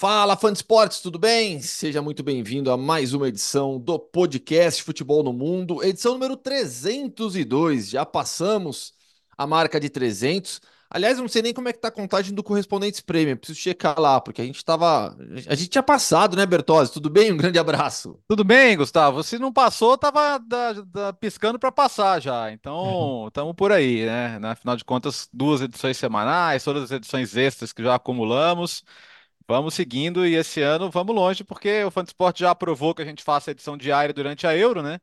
Fala, fã de esportes, tudo bem? Seja muito bem-vindo a mais uma edição do podcast Futebol no Mundo, edição número 302. Já passamos a marca de 300. Aliás, eu não sei nem como é que tá a contagem do Correspondentes Premium, preciso checar lá, porque a gente tava. A gente tinha passado, né, Bertozzi? Tudo bem? Um grande abraço. Tudo bem, Gustavo. Se não passou, tava da, da, piscando para passar já. Então, estamos por aí, né? Afinal de contas, duas edições semanais, todas as edições extras que já acumulamos. Vamos seguindo e esse ano vamos longe, porque o Fantasport já aprovou que a gente faça a edição diária durante a Euro, né?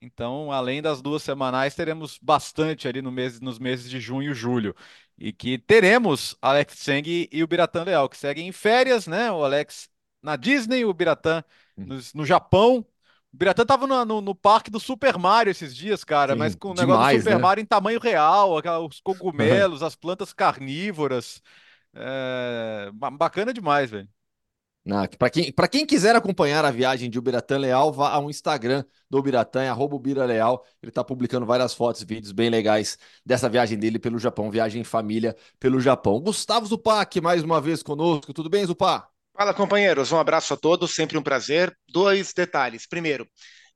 Então, além das duas semanais, teremos bastante ali no mês, nos meses de junho e julho. E que teremos Alex Seng e o Biratan Leal, que seguem em férias, né? O Alex na Disney, o Biratan no, no Japão. O Biratan tava no, no, no, parque do Super Mario esses dias, cara, Sim, mas com o demais, negócio do Super né? Mario em tamanho real, os cogumelos, as plantas carnívoras. É, bacana demais, velho. Para quem, quem quiser acompanhar a viagem de Ubiratã Leal, vá ao Instagram do Ubiratã, é arroba Ubira Leal. Ele está publicando várias fotos e vídeos bem legais dessa viagem dele pelo Japão, viagem em família pelo Japão. Gustavo Zupac, mais uma vez conosco. Tudo bem, Zupac? Fala, companheiros. Um abraço a todos, sempre um prazer. Dois detalhes. Primeiro,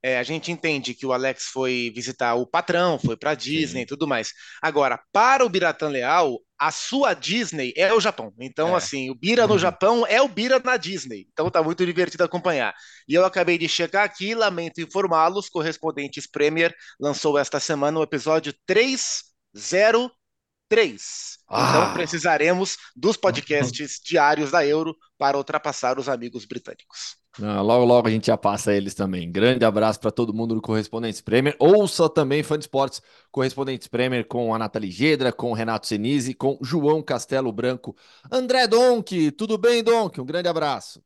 é, a gente entende que o Alex foi visitar o patrão, foi para Disney e tudo mais. Agora, para o Biratan Leal, a sua Disney é o Japão. Então, é. assim, o Bira no uhum. Japão é o Bira na Disney. Então tá muito divertido acompanhar. E eu acabei de chegar aqui, lamento informá-los, correspondentes Premier lançou esta semana o episódio 303. Ah. Então precisaremos dos podcasts diários da Euro para ultrapassar os amigos britânicos. Ah, logo, logo a gente já passa eles também. Grande abraço para todo mundo do Correspondentes Premier. Ouça também Fã de Esportes Correspondentes Premier com a Nathalie Gedra, com o Renato Senise, com João Castelo Branco. André Donk, tudo bem, Donk? Um grande abraço.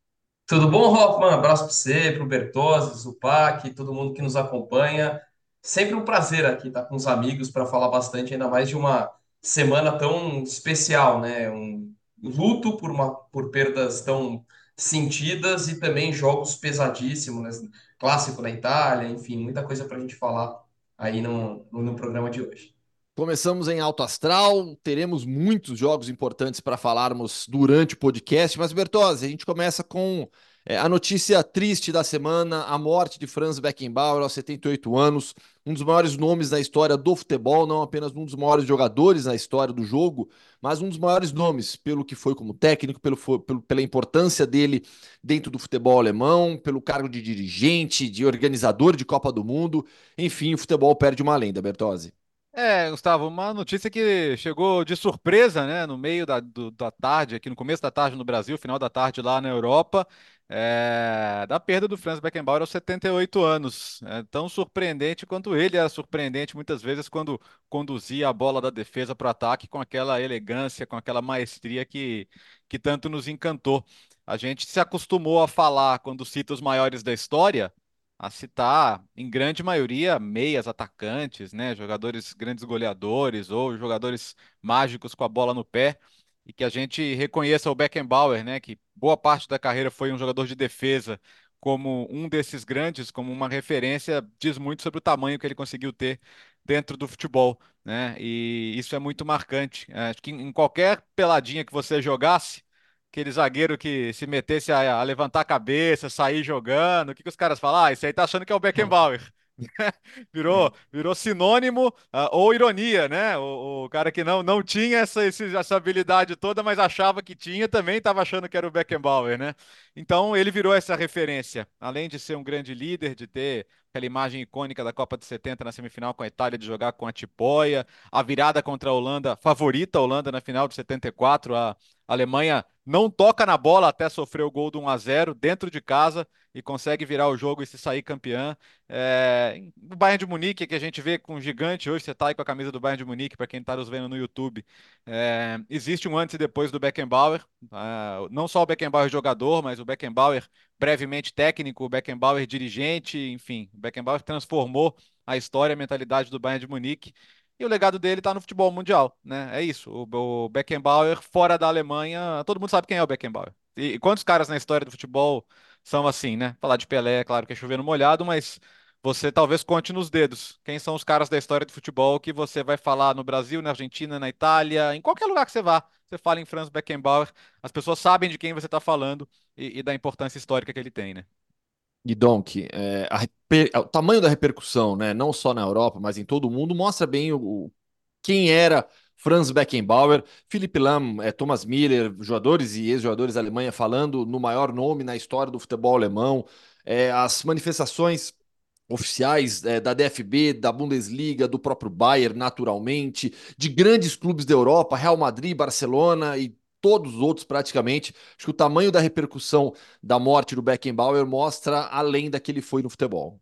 Tudo bom, Hoffman? Abraço para você, para o Bertozzi, Zupac, todo mundo que nos acompanha. Sempre um prazer aqui estar com os amigos para falar bastante, ainda mais de uma semana tão especial, né? Um luto por, uma, por perdas tão sentidas e também jogos pesadíssimos, né? clássico na Itália, enfim, muita coisa para a gente falar aí no, no programa de hoje. Começamos em alto astral, teremos muitos jogos importantes para falarmos durante o podcast, mas Bertozzi, a gente começa com é, a notícia triste da semana, a morte de Franz Beckenbauer aos 78 anos, um dos maiores nomes da história do futebol, não apenas um dos maiores jogadores na história do jogo, mas um dos maiores nomes pelo que foi como técnico, pelo, pelo, pela importância dele dentro do futebol alemão, pelo cargo de dirigente, de organizador de Copa do Mundo. Enfim, o futebol perde uma lenda, Bertozzi. É, Gustavo, uma notícia que chegou de surpresa, né, no meio da, do, da tarde, aqui no começo da tarde no Brasil, final da tarde lá na Europa, é, da perda do Franz Beckenbauer aos 78 anos. É tão surpreendente quanto ele era surpreendente muitas vezes quando conduzia a bola da defesa para o ataque com aquela elegância, com aquela maestria que, que tanto nos encantou. A gente se acostumou a falar, quando cita os maiores da história, a citar, em grande maioria, meias atacantes, né? Jogadores grandes goleadores ou jogadores mágicos com a bola no pé e que a gente reconheça o Beckenbauer, né, que boa parte da carreira foi um jogador de defesa, como um desses grandes, como uma referência, diz muito sobre o tamanho que ele conseguiu ter dentro do futebol, né? E isso é muito marcante. É, acho que em qualquer peladinha que você jogasse, aquele zagueiro que se metesse a, a levantar a cabeça, sair jogando, o que, que os caras falam? Ah, esse aí tá achando que é o Beckenbauer. virou, virou sinônimo uh, ou ironia, né? O, o, cara que não, não tinha essa, essa habilidade toda, mas achava que tinha, também estava achando que era o Beckenbauer, né? Então ele virou essa referência. Além de ser um grande líder, de ter aquela imagem icônica da Copa de 70 na semifinal com a Itália de jogar com a Tipoia, a virada contra a Holanda, favorita a Holanda na final de 74, a Alemanha não toca na bola até sofrer o gol do 1 a 0 dentro de casa e consegue virar o jogo e se sair campeã. É, o Bayern de Munique, que a gente vê com um gigante hoje, você está aí com a camisa do Bayern de Munique, para quem está nos vendo no YouTube. É, existe um antes e depois do Beckenbauer. É, não só o Beckenbauer jogador, mas o Beckenbauer brevemente técnico, o Beckenbauer dirigente, enfim. O Beckenbauer transformou a história, a mentalidade do Bayern de Munique. E o legado dele está no futebol mundial, né? É isso. O, Beckenbauer fora da Alemanha, todo mundo sabe quem é o Beckenbauer. E, e quantos caras na história do futebol são assim, né? Falar de Pelé, é claro que é chovendo molhado, mas você talvez conte nos dedos quem são os caras da história do futebol que você vai falar no Brasil, na Argentina, na Itália, em qualquer lugar que você vá. Você fala em Franz Beckenbauer, as pessoas sabem de quem você está falando e, e, da importância histórica que ele tem, né? E Donk, é, o tamanho da repercussão, né, não só na Europa, mas em todo o mundo, mostra bem o, quem era Franz Beckenbauer, Philipp Lahm, é, Thomas Miller, jogadores e ex-jogadores da Alemanha falando no maior nome na história do futebol alemão, é, as manifestações oficiais é, da DFB, da Bundesliga, do próprio Bayern, naturalmente, de grandes clubes da Europa, Real Madrid, Barcelona e todos os outros praticamente. Acho que o tamanho da repercussão da morte do Beckenbauer mostra além da que ele foi no futebol.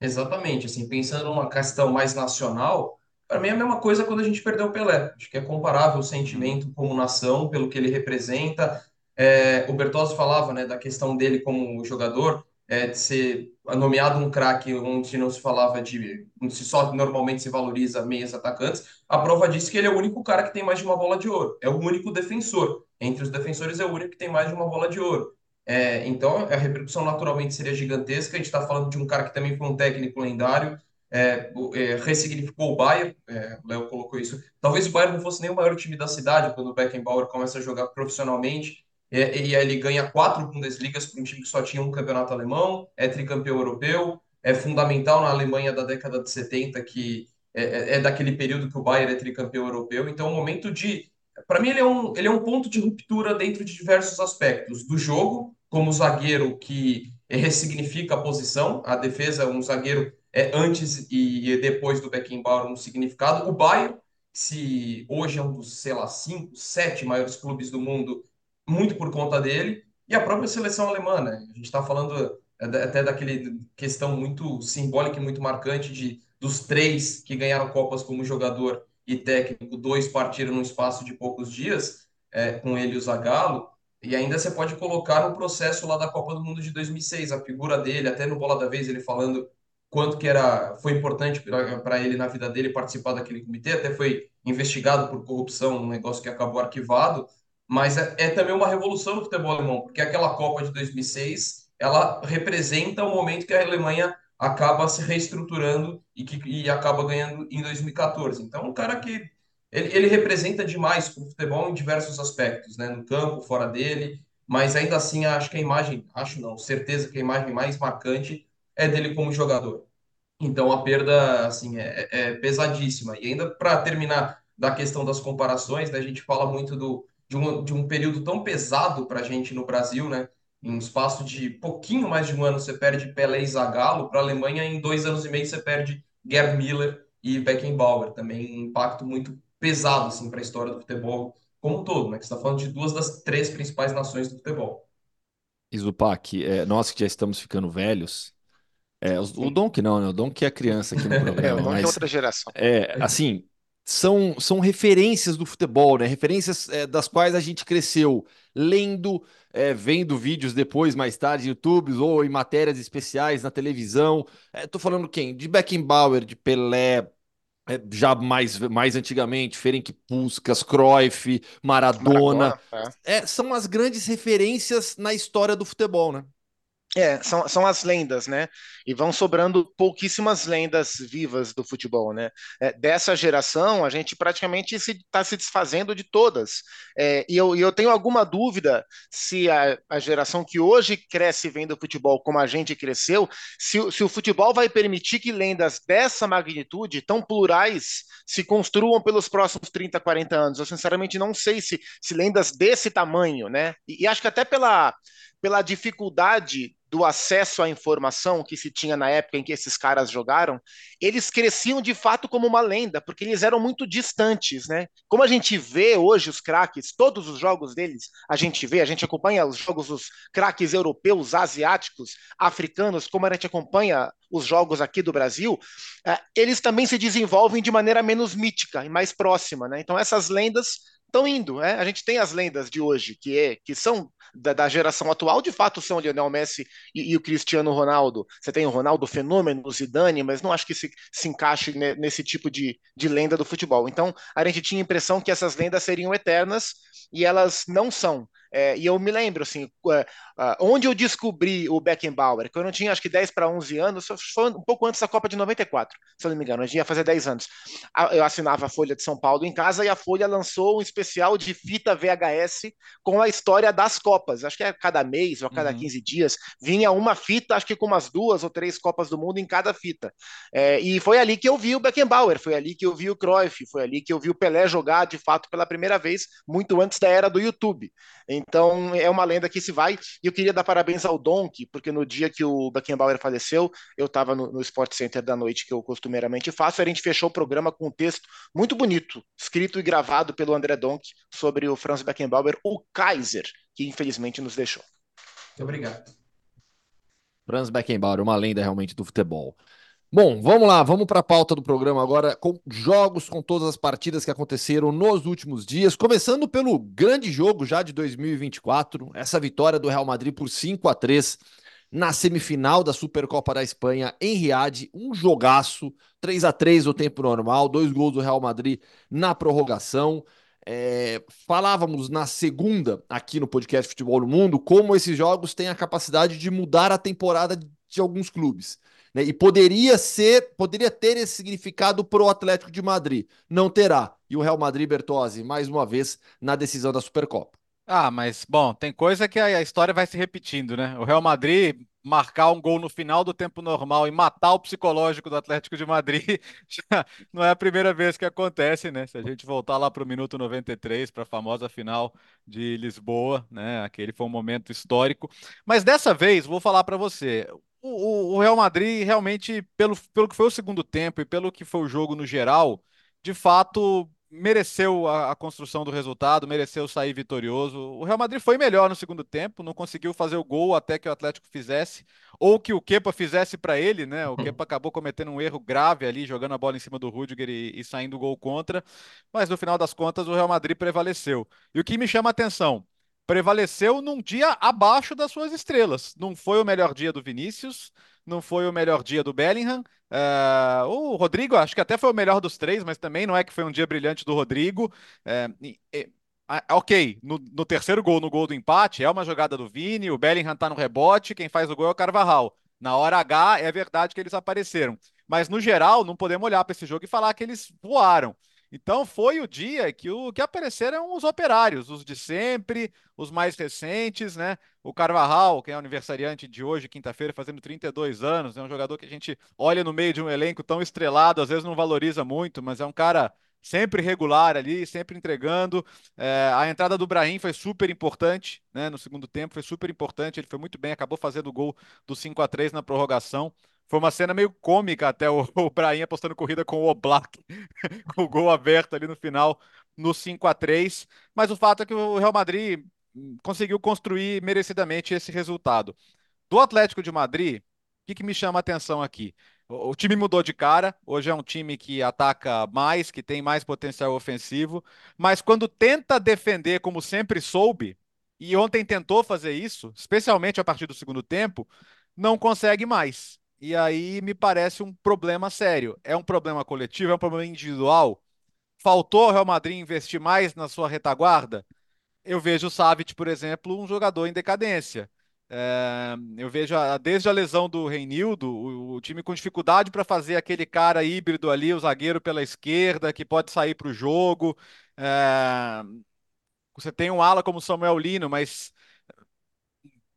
Exatamente, assim, pensando numa questão mais nacional, para mim é a mesma coisa quando a gente perdeu o Pelé. Acho que é comparável o sentimento como nação, pelo que ele representa. É, o Bertozzi falava né, da questão dele como jogador, é, de ser nomeado um craque onde não se falava de. onde se só normalmente se valoriza meias atacantes. A prova diz que ele é o único cara que tem mais de uma bola de ouro. É o único defensor. Entre os defensores, é o único que tem mais de uma bola de ouro. É, então, a repercussão naturalmente seria gigantesca. A gente está falando de um cara que também foi um técnico lendário, é, é, ressignificou o Bayern, é, o Léo colocou isso. Talvez o Bayern não fosse nem o maior time da cidade quando o Beckenbauer começa a jogar profissionalmente, e, ele ganha quatro Bundesligas para um time que só tinha um campeonato alemão, é tricampeão europeu, é fundamental na Alemanha da década de 70, que é, é, é daquele período que o Bayern é tricampeão europeu, então é um momento de... Para mim, ele é, um, ele é um ponto de ruptura dentro de diversos aspectos do jogo, como zagueiro que ressignifica a posição, a defesa, um zagueiro é, antes e depois do Beckenbauer um significado. O Bayern, se hoje é um dos, sei lá, cinco, sete maiores clubes do mundo, muito por conta dele, e a própria seleção alemã, né? A gente está falando é, até daquele questão muito simbólica e muito marcante de dos três que ganharam Copas como jogador e técnico, dois partiram num espaço de poucos dias, é, com ele e o Zagallo, e ainda você pode colocar no processo lá da Copa do Mundo de 2006, a figura dele, até no Bola da Vez, ele falando quanto que era foi importante para ele na vida dele participar daquele comitê, até foi investigado por corrupção, um negócio que acabou arquivado, mas é, é também uma revolução no futebol alemão, porque aquela Copa de 2006, ela representa o momento que a Alemanha acaba se reestruturando e que e acaba ganhando em 2014. Então, um cara que ele, ele representa demais o futebol em diversos aspectos, né? No campo, fora dele, mas ainda assim acho que a imagem, acho não, certeza que a imagem mais marcante é dele como jogador. Então a perda assim é, é, é pesadíssima. E ainda para terminar da questão das comparações, né, a gente fala muito do, de, um, de um período tão pesado para a gente no Brasil, né? Em um espaço de pouquinho mais de um ano você perde Pelé e Zagallo, para a Alemanha em dois anos e meio você perde Gerd Miller e Beckenbauer. Também um impacto muito pesado assim, para a história do futebol como um todo, né? Que está falando de duas das três principais nações do futebol. Izupac, é, nós que já estamos ficando velhos, é, o, o Dom que não, né? O Dom que é criança aqui no programa. é, o mas, é outra geração. É, assim, são, são referências do futebol, né? Referências é, das quais a gente cresceu lendo, é, vendo vídeos depois, mais tarde, YouTube ou em matérias especiais na televisão. É, tô falando quem? De Beckenbauer, de Pelé, é, já mais, mais antigamente, Ferenc Puskas, Cruyff, Maradona. Maradona é. é. são as grandes referências na história do futebol, né? É, são, são as lendas, né? E vão sobrando pouquíssimas lendas vivas do futebol, né? É, dessa geração, a gente praticamente está se, tá se, desfazendo de todas. É, e, eu, e eu tenho alguma dúvida se a, a geração que hoje cresce vendo futebol como a gente cresceu, se, se o futebol vai permitir que lendas dessa magnitude, tão plurais, se construam pelos próximos 30, 40 anos. Eu sinceramente não sei se, se lendas desse tamanho, né? E, e acho que até pela pela dificuldade do acesso à informação que se tinha na época em que esses caras jogaram, eles cresciam de fato como uma lenda, porque eles eram muito distantes, né? Como a gente vê hoje os craques, todos os jogos deles, a gente vê, a gente acompanha os jogos dos craques europeus, asiáticos, africanos, como a gente acompanha os jogos aqui do Brasil, eh, eles também se desenvolvem de maneira menos mítica e mais próxima, né? Então essas lendas estão indo, né? A gente tem as lendas de hoje que é que são da, da, geração atual, de fato, são o Lionel Messi e, e, o Cristiano Ronaldo. Você tem o Ronaldo Fenômeno, o Zidane, mas não acho que se, se encaixe nesse tipo de, de lenda do futebol. Então, a gente tinha a impressão que essas lendas seriam eternas e elas não são. É, e eu me lembro, assim, uh, uh, onde eu descobri o Beckenbauer, quando eu tinha acho que 10 para 11 anos, foi um pouco antes da Copa de 94, se eu não me engano, gente ia fazer 10 anos. Eu assinava a Folha de São Paulo em casa e a Folha lançou um especial de fita VHS com a história das Copas. Acho que é cada mês ou a cada uhum. 15 dias vinha uma fita, acho que com umas duas ou três Copas do Mundo em cada fita. É, e foi ali que eu vi o Beckenbauer, foi ali que eu vi o Cruyff, foi ali que eu vi o Pelé jogar de fato pela primeira vez, muito antes da era do YouTube. Então é uma lenda que se vai. E eu queria dar parabéns ao Donk, porque no dia que o Beckenbauer faleceu, eu estava no, no Sport Center da noite que eu costumeiramente faço. A gente fechou o programa com um texto muito bonito, escrito e gravado pelo André Donk sobre o Franz Beckenbauer, o Kaiser, que infelizmente nos deixou. Muito obrigado. Franz Beckenbauer, uma lenda realmente do futebol. Bom, vamos lá, vamos para a pauta do programa agora, com jogos, com todas as partidas que aconteceram nos últimos dias, começando pelo grande jogo já de 2024, essa vitória do Real Madrid por 5 a 3 na semifinal da Supercopa da Espanha em Riad, um jogaço, 3 a 3 no tempo normal, dois gols do Real Madrid na prorrogação. É, falávamos na segunda aqui no podcast Futebol no Mundo como esses jogos têm a capacidade de mudar a temporada de alguns clubes. Né? E poderia ser, poderia ter esse significado para o Atlético de Madrid. Não terá. E o Real Madrid, Bertozzi, mais uma vez, na decisão da Supercopa. Ah, mas bom, tem coisa que a história vai se repetindo, né? O Real Madrid marcar um gol no final do tempo normal e matar o psicológico do Atlético de Madrid já não é a primeira vez que acontece, né? Se a gente voltar lá para o minuto 93, para a famosa final de Lisboa, né? Aquele foi um momento histórico. Mas dessa vez, vou falar para você, o, o, Real Madrid realmente, pelo, pelo que foi o segundo tempo e pelo que foi o jogo no geral, de fato mereceu a, a, construção do resultado, mereceu sair vitorioso. O Real Madrid foi melhor no segundo tempo, não conseguiu fazer o gol até que o Atlético fizesse, ou que o Kepa fizesse para ele, né? O Kepa acabou cometendo um erro grave ali, jogando a bola em cima do Rudiger e, e saindo o gol contra, mas no final das contas o Real Madrid prevaleceu. E o que me chama a atenção, prevaleceu num dia abaixo das suas estrelas. Não foi o melhor dia do Vinícius, não foi o melhor dia do Bellingham. Uh, o Rodrigo, acho que até foi o melhor dos três, mas também não é que foi um dia brilhante do Rodrigo. Uh, ok, no, no, terceiro gol, no gol do empate, é uma jogada do Vini, o Bellingham tá no rebote, quem faz o gol é o Carvajal. Na hora H, é verdade que eles apareceram. Mas, no geral, não podemos olhar para esse jogo e falar que eles voaram. Então foi o dia que o que apareceram os operários, os de sempre, os mais recentes, né? O Carvajal, que é aniversariante de hoje, quinta-feira, fazendo 32 anos, é um jogador que a gente olha no meio de um elenco tão estrelado, às vezes não valoriza muito, mas é um cara sempre regular ali, sempre entregando. É, a entrada do Brahim foi super importante, né? No segundo tempo foi super importante, ele foi muito bem, acabou fazendo o gol do 5 a 3 na prorrogação. Foi uma cena meio cômica até o, o Brahim apostando corrida com o Oblak, com o gol aberto ali no final, no 5 a 3 Mas o fato é que o Real Madrid hum, conseguiu construir merecidamente esse resultado. Do Atlético de Madrid, o que, que me chama a atenção aqui? O, o time mudou de cara, hoje é um time que ataca mais, que tem mais potencial ofensivo, mas quando tenta defender como sempre soube, e ontem tentou fazer isso, especialmente a partir do segundo tempo, não consegue mais. E aí me parece um problema sério. É um problema coletivo, é um problema individual. Faltou ao Real Madrid investir mais na sua retaguarda? Eu vejo o Savic, por exemplo, um jogador em decadência. É, eu vejo a, desde a lesão do Reinildo, o, o time com dificuldade para fazer aquele cara híbrido ali, o zagueiro pela esquerda, que pode sair para o jogo. É, você tem um ala como o Samuel Lino, mas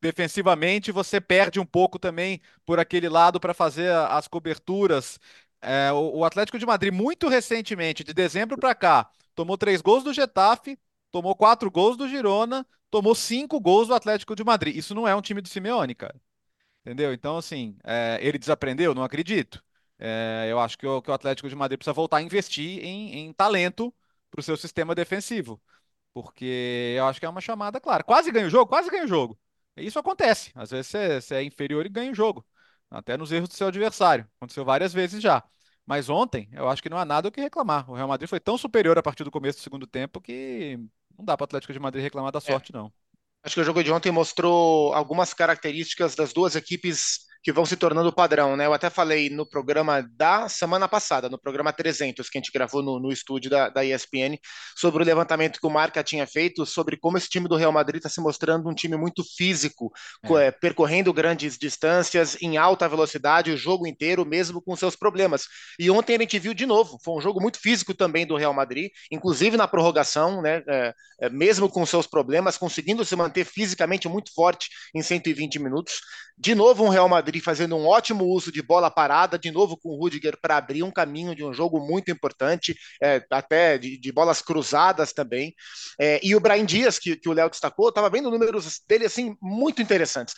defensivamente você perde um pouco também por aquele lado para fazer as coberturas. É, o, Atlético de Madrid, muito recentemente, de dezembro para cá, tomou três gols do Getafe, tomou quatro gols do Girona, tomou cinco gols do Atlético de Madrid. Isso não é um time do Simeone, cara. Entendeu? Então, assim, é, ele desaprendeu? Não acredito. É, eu acho que o, que o, Atlético de Madrid precisa voltar a investir em, em talento para o seu sistema defensivo. Porque eu acho que é uma chamada clara. Quase ganha o jogo, quase ganha o jogo. Isso acontece. Às vezes você, você é inferior e ganha o jogo. Até nos erros do seu adversário. Aconteceu várias vezes já. Mas ontem, eu acho que não há nada o que reclamar. O Real Madrid foi tão superior a partir do começo do segundo tempo que não dá para o Atlético de Madrid reclamar da é. sorte, é. não. Acho que o jogo de ontem mostrou algumas características das duas equipes que vão se tornando padrão, né? Eu até falei no programa da semana passada, no programa 300, que a gente gravou no, no estúdio da, da ESPN, sobre o levantamento que o Marca tinha feito, sobre como esse time do Real Madrid está se mostrando um time muito físico, é. percorrendo grandes distâncias, em alta velocidade, o jogo inteiro, mesmo com seus problemas. E ontem a gente viu de novo, foi um jogo muito físico também do Real Madrid, inclusive na prorrogação, né? É, é mesmo com seus problemas, conseguindo se manter fisicamente muito forte em 120 minutos. De novo, um Real Madrid fazendo um ótimo uso de bola parada, de novo com o Rudiger para abrir um caminho de um jogo muito importante, é, até de, de, bolas cruzadas também. É, e o Brian Dias, que, que o Léo destacou, estava vendo números dele assim muito interessantes.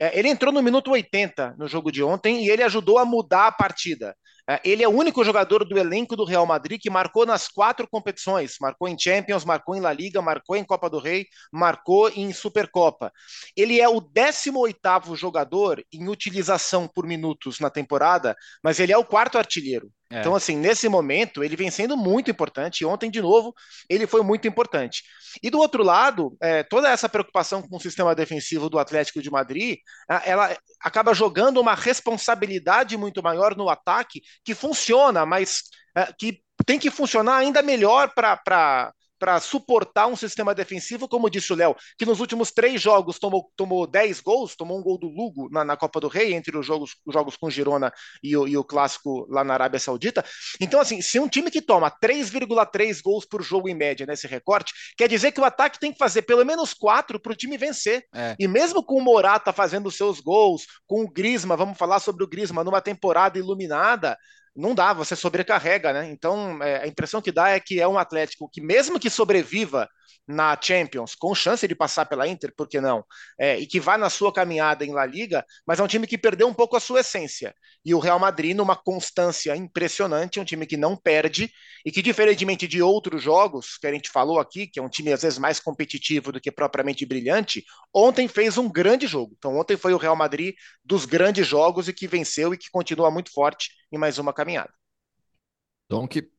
É, ele entrou no minuto 80 no jogo de ontem e ele ajudou a mudar a partida. É, ele é o único jogador do elenco do Real Madrid que marcou nas quatro competições: marcou em Champions, marcou em La Liga, marcou em Copa do Rei, marcou em Supercopa. Ele é o 18 jogador em utilização por minutos na temporada, mas ele é o quarto artilheiro. É. Então, assim, nesse momento, ele vem sendo muito importante. E ontem, de novo, ele foi muito importante. E do outro lado, é, toda essa preocupação com o sistema defensivo do Atlético de Madrid, ela acaba jogando uma responsabilidade muito maior no ataque, que funciona, mas é, que tem que funcionar ainda melhor para para suportar um sistema defensivo, como disse o Léo, que nos últimos três jogos tomou, tomou 10 gols, tomou um gol do Lugo na, na Copa do Rei, entre os jogos, os jogos com Girona e o, e o clássico lá na Arábia Saudita. Então, assim, se um time que toma 3,3 gols por jogo em média nesse recorte, quer dizer que o ataque tem que fazer pelo menos quatro para o time vencer. É. E mesmo com o Morata fazendo seus gols, com o Grisma, vamos falar sobre o Grisma numa temporada iluminada, não dá, você sobrecarrega, né? Então, é, a impressão que dá é que é um Atlético que, mesmo que sobreviva na Champions, com chance de passar pela Inter, por que não? É, e que vai na sua caminhada em La Liga, mas é um time que perdeu um pouco a sua essência. E o Real Madrid, numa constância impressionante, é um time que não perde e que, diferentemente de outros jogos que a gente falou aqui, que é um time às vezes mais competitivo do que propriamente brilhante, ontem fez um grande jogo. Então, ontem foi o Real Madrid dos grandes jogos e que venceu e que continua muito forte em mais uma caminhada. Então, que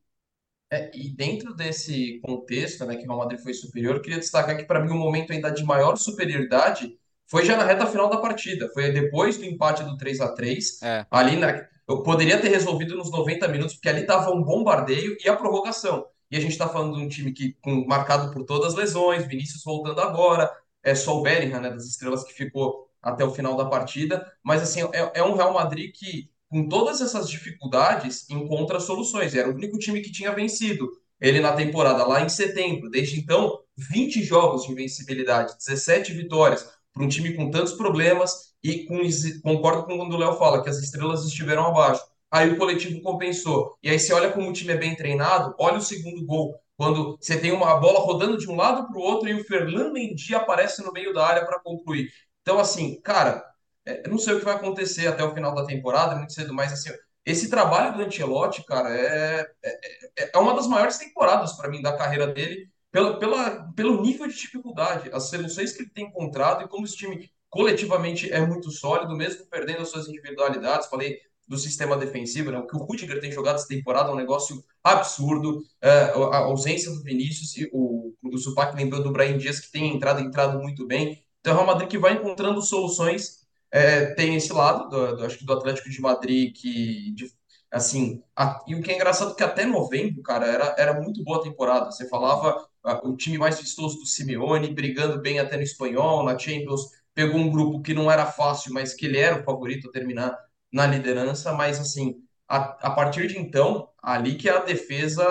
é, e dentro desse contexto, né, que o Real Madrid foi superior, eu queria destacar que para mim o momento ainda de maior superioridade foi já na reta final da partida. Foi depois do empate do 3 a 3 é. ali na, eu poderia ter resolvido nos 90 minutos, porque ali estava um bombardeio e a prorrogação. E a gente está falando de um time que com, marcado por todas as lesões, Vinícius voltando agora, é só o Bellingham, né, das estrelas que ficou até o final da partida. Mas assim, é, é um Real Madrid que com todas essas dificuldades, encontra soluções. Era o único time que tinha vencido ele na temporada, lá em setembro. Desde então, 20 jogos de invencibilidade, 17 vitórias, para um time com tantos problemas. E com, concordo com quando o Léo fala que as estrelas estiveram abaixo. Aí o coletivo compensou. E aí você olha como o time é bem treinado, olha o segundo gol. Quando você tem uma bola rodando de um lado para o outro e o Fernando Mendy aparece no meio da área para concluir. Então, assim, cara, é, não sei o que vai acontecer até o final da temporada, muito cedo, mas assim, esse trabalho do Ancelotti, cara, é, é, é, é uma das maiores temporadas para mim da carreira dele, pelo, pela, pelo nível de dificuldade, as soluções que ele tem encontrado e como esse time coletivamente é muito sólido, mesmo perdendo as suas individualidades. Falei do sistema defensivo, né? O que o Rudiger tem jogado essa temporada é um negócio absurdo. É, a ausência do Vinícius e o, o Supac lembrou do Brian Dias, que tem entrado, entrado muito bem. Então, é o Real Madrid que vai encontrando soluções é, tem esse lado, do, do, acho que do Atlético de Madrid, que, de, assim, a, e o que é engraçado é que até novembro, cara, era, era muito boa a temporada. Você falava a, o time mais vistoso do Simeone, brigando bem até no espanhol, na Champions, pegou um grupo que não era fácil, mas que ele era o favorito a terminar na liderança, mas assim, a, a partir de então, ali que a defesa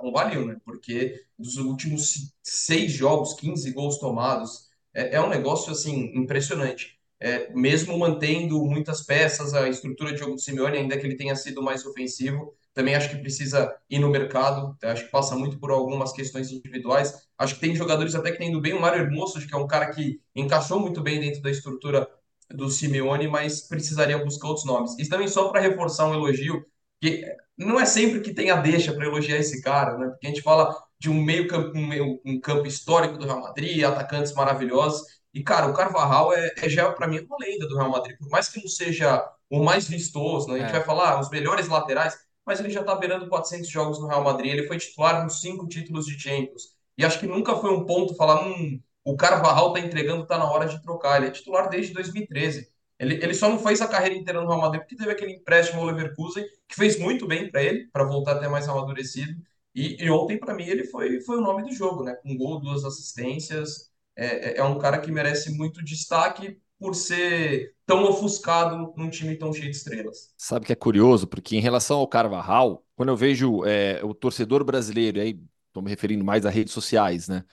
convaliu, né? Porque dos últimos seis jogos, 15 gols tomados, é, é um negócio assim impressionante é, mesmo mantendo muitas peças, a estrutura de jogo do Simeone, ainda que ele tenha sido mais ofensivo, também acho que precisa ir no mercado, acho que passa muito por algumas questões individuais. Acho que tem jogadores até que tendo bem o Mário Hermoso, que é um cara que encaixou muito bem dentro da estrutura do Simeone, mas precisaria buscar outros nomes. E também só para reforçar um elogio, que não é sempre que tem a deixa para elogiar esse cara, né? Porque a gente fala de um meio campo, um, meio, um campo histórico do Real Madrid, atacantes maravilhosos, e, cara, o Carvajal é, é já, para mim, uma lenda do Real Madrid. Por mais que não seja o mais vistoso, né? a gente é. vai falar ah, os melhores laterais, mas ele já está beirando 400 jogos no Real Madrid. Ele foi titular nos cinco títulos de Champions. E acho que nunca foi um ponto falar, hum, o Carvajal tá entregando, tá na hora de trocar. Ele é titular desde 2013. Ele, ele só não fez a carreira inteira no Real Madrid porque teve aquele empréstimo ao Leverkusen, que fez muito bem para ele, para voltar até mais amadurecido. E, e ontem, para mim, ele foi, foi o nome do jogo, né? Com gol, duas assistências. É, é, é um cara que merece muito destaque por ser tão ofuscado num time tão cheio de estrelas. Sabe que é curioso, porque em relação ao Carvajal, quando eu vejo é, o torcedor brasileiro, aí estou me referindo mais a redes sociais, né?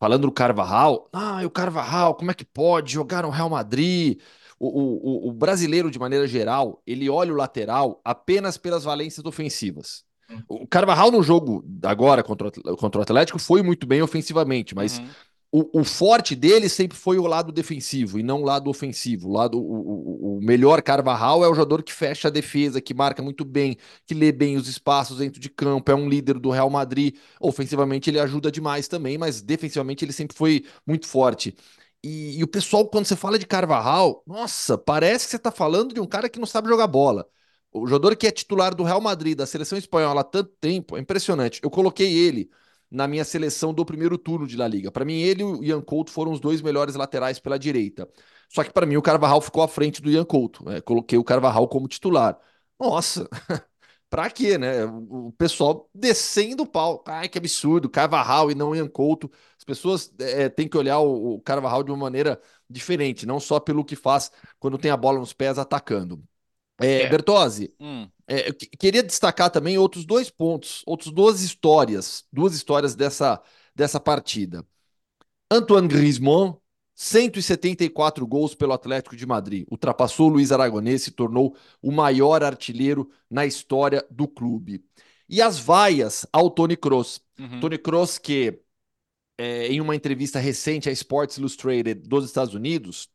Falando do Carvajal, ah, o Carvajal, como é que pode jogar no Real Madrid? O, o, o brasileiro, de maneira geral, ele olha o lateral apenas pelas valências ofensivas. Uhum. O Carvajal no jogo agora contra, contra o Atlético foi muito bem ofensivamente, mas uhum o, o, forte dele sempre foi o lado defensivo e não o lado ofensivo. O, lado, o, o, melhor Carvajal é o jogador que fecha a defesa, que marca muito bem, que lê bem os espaços dentro de campo, é um líder do Real Madrid. Ofensivamente ele ajuda demais também, mas defensivamente ele sempre foi muito forte. E, e o pessoal, quando você fala de Carvajal, nossa, parece que você está falando de um cara que não sabe jogar bola. O jogador que é titular do Real Madrid, da seleção espanhola há tanto tempo, é impressionante. Eu coloquei ele na minha seleção do primeiro turno de La Liga. Para mim, ele e o Ian Couto foram os dois melhores laterais pela direita. Só que para mim o Carvajal ficou à frente do Ian Couto. Né? Coloquei o Carvajal como titular. Nossa, pra quê, né? O pessoal descendo o pau. Ai, que absurdo, Carvajal e não Ian Couto. As pessoas é, têm que olhar o Carvajal de uma maneira diferente, não só pelo que faz quando tem a bola nos pés atacando. É, é. Bertozzi, hum. é, eu queria destacar também outros dois pontos, outras duas histórias, duas histórias dessa, dessa partida. Antoine Griezmann, 174 gols pelo Atlético de Madrid, ultrapassou o Luiz Aragonês, se tornou o maior artilheiro na história do clube. E as vaias ao Tony Kroos. Uhum. Tony Kroos que, é, em uma entrevista recente à Sports Illustrated dos Estados Unidos,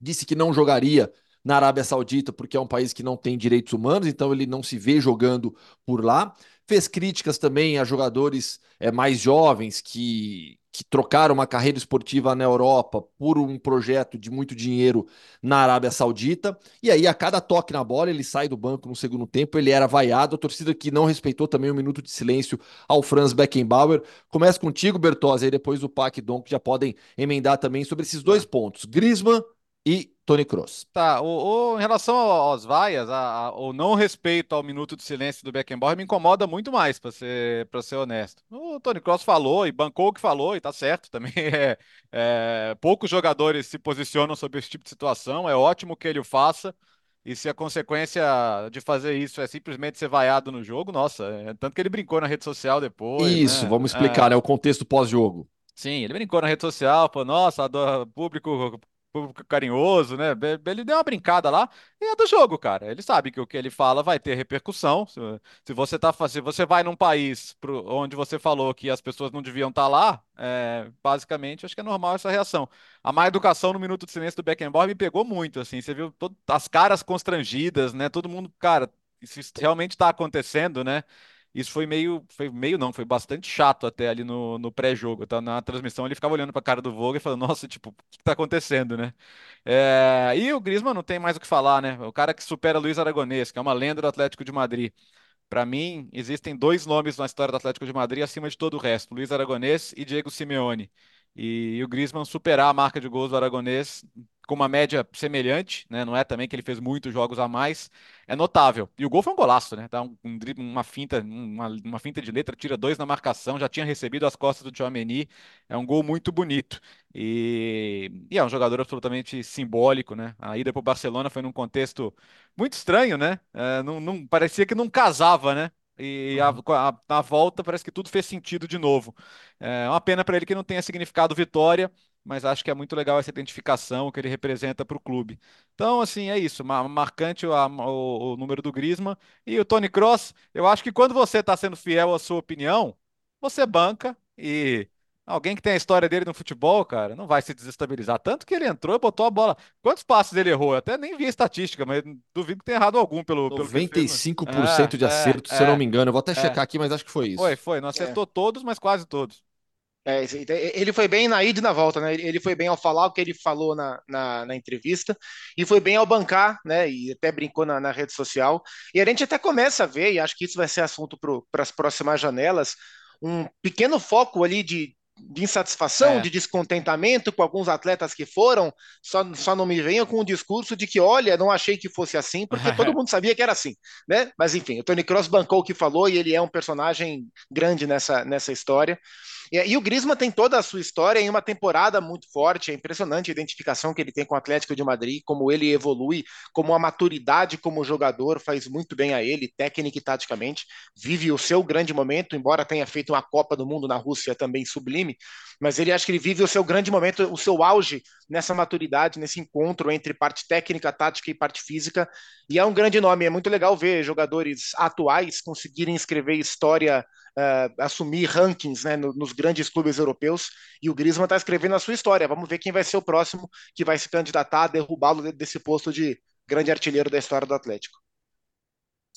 disse que não jogaria na Arábia Saudita, porque é um país que não tem direitos humanos, então ele não se vê jogando por lá. Fez críticas também a jogadores é, mais jovens que, que trocaram uma carreira esportiva na Europa por um projeto de muito dinheiro na Arábia Saudita. E aí, a cada toque na bola, ele sai do banco no segundo tempo, ele era vaiado. A torcida que não respeitou também um minuto de silêncio ao Franz Beckenbauer. Começa contigo, Bertozzi, aí depois o Pac Don, que já podem emendar também sobre esses dois pontos. Griezmann e Tony Kroos. Tá, o, o, em relação aos vaias, a, a, o não respeito ao minuto de silêncio do Beckenbauer me incomoda muito mais, para ser, ser honesto. O Tony Kroos falou e bancou o que falou e tá certo também. É, é, poucos jogadores se posicionam sobre esse tipo de situação, é ótimo que ele o faça. E se a consequência de fazer isso é simplesmente ser vaiado no jogo, nossa, é, tanto que ele brincou na rede social depois. Isso, né? vamos explicar, é, né? O contexto pós-jogo. Sim, ele brincou na rede social, falou, nossa, público público carinhoso, né? Ele deu uma brincada lá e é do jogo, cara. Ele sabe que o que ele fala vai ter repercussão. Se, você tá, se você vai num país pro, onde você falou que as pessoas não deviam estar tá lá, é, basicamente, acho que é normal essa reação. A má educação no minuto de silêncio do Beckenbauer me pegou muito, assim. Você viu todo, as caras constrangidas, né? Todo mundo, cara, isso realmente está acontecendo, né? Isso foi meio, foi meio não, foi bastante chato até ali no, no pré-jogo. Tá? Na transmissão ele ficava olhando para a cara do Vogel e falando, nossa, tipo, o que está acontecendo, né? É, e o Griezmann não tem mais o que falar, né? O cara que supera Luiz Aragonês, que é uma lenda do Atlético de Madrid. Para mim, existem dois nomes na história do Atlético de Madrid acima de todo o resto: Luiz Aragonês e Diego Simeone. E, o Griezmann superar a marca de gols do Aragonês com uma média semelhante, né? Não é também que ele fez muitos jogos a mais, é notável. E o gol foi um golaço, né? Dá um, um, uma finta, uma, uma, finta de letra, tira dois na marcação, já tinha recebido as costas do Tchouameni. É um gol muito bonito. E, e é um jogador absolutamente simbólico, né? A ida para o Barcelona foi num contexto muito estranho, né? É, não, não, parecia que não casava, né? E uhum. a, a, na volta parece que tudo fez sentido de novo. É uma pena para ele que não tenha significado vitória mas acho que é muito legal essa identificação que ele representa para o clube. Então, assim, é isso. Marcante o, o, o número do Griezmann. E o Tony Cross, eu acho que quando você está sendo fiel à sua opinião, você banca e alguém que tem a história dele no futebol, cara, não vai se desestabilizar. Tanto que ele entrou e botou a bola. Quantos passes ele errou? Eu até nem vi a estatística, mas duvido que tenha errado algum pelo. 95% pelo né? de acerto, é, se eu não me engano. Eu vou até é, checar aqui, mas acho que foi isso. Foi, foi. Não acertou todos, mas quase todos. É, ele foi bem na ida e na volta, né? Ele foi bem ao falar o que ele falou na, na, na entrevista e foi bem ao bancar, né? E até brincou na, na, rede social. E a gente até começa a ver, e acho que isso vai ser assunto para as próximas janelas, um pequeno foco ali de de insatisfação, é. de descontentamento com alguns atletas que foram, só, só não me venham com o discurso de que, olha, não achei que fosse assim, porque todo mundo sabia que era assim, né? Mas enfim, o Tony Cross bancou o que falou e ele é um personagem grande nessa, nessa história. E, e, o Griezmann tem toda a sua história em uma temporada muito forte, é impressionante a identificação que ele tem com o Atlético de Madrid, como ele evolui, como a maturidade como jogador faz muito bem a ele, técnica e taticamente, vive o seu grande momento, embora tenha feito uma Copa do Mundo na Rússia também sublime, mas ele acha que ele vive o seu grande momento, o seu auge nessa maturidade, nesse encontro entre parte técnica, tática e parte física, e é um grande nome, é muito legal ver jogadores atuais conseguirem escrever história uh, assumir rankings né, nos grandes clubes europeus, e o Griezmann está escrevendo a sua história. Vamos ver quem vai ser o próximo que vai se candidatar a derrubá-lo desse posto de grande artilheiro da história do Atlético.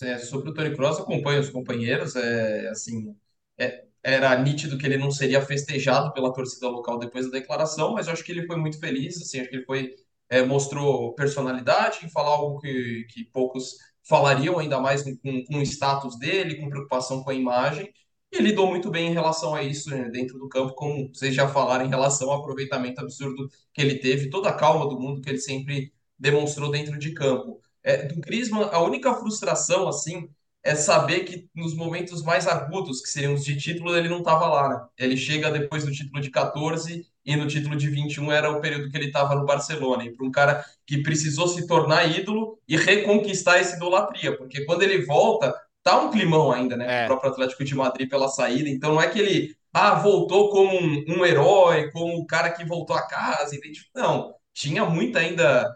É, sobre o Tony Kroos, acompanho os companheiros, é, assim, é, era nítido que ele não seria festejado pela torcida local depois da declaração, mas eu acho que ele foi muito feliz, assim, acho que ele foi, é, mostrou personalidade em falar algo que, que poucos falariam, ainda mais com, com o status dele, com preocupação com a imagem, e lidou muito bem em relação a isso né, dentro do campo, como vocês já falaram, em relação ao aproveitamento absurdo que ele teve, toda a calma do mundo que ele sempre demonstrou dentro de campo. É, do Griezmann, a única frustração, assim, é saber que nos momentos mais agudos, que seriam os de título, ele não estava lá, né? Ele chega depois do título de 14 e no título de 21 era o período que ele estava no Barcelona. E para um cara que precisou se tornar ídolo e reconquistar essa idolatria, porque quando ele volta, tá um climão ainda, né? É. O próprio Atlético de Madrid pela saída. Então não é que ele ah, voltou como um, um herói, como o cara que voltou a casa. Não, tinha muita ainda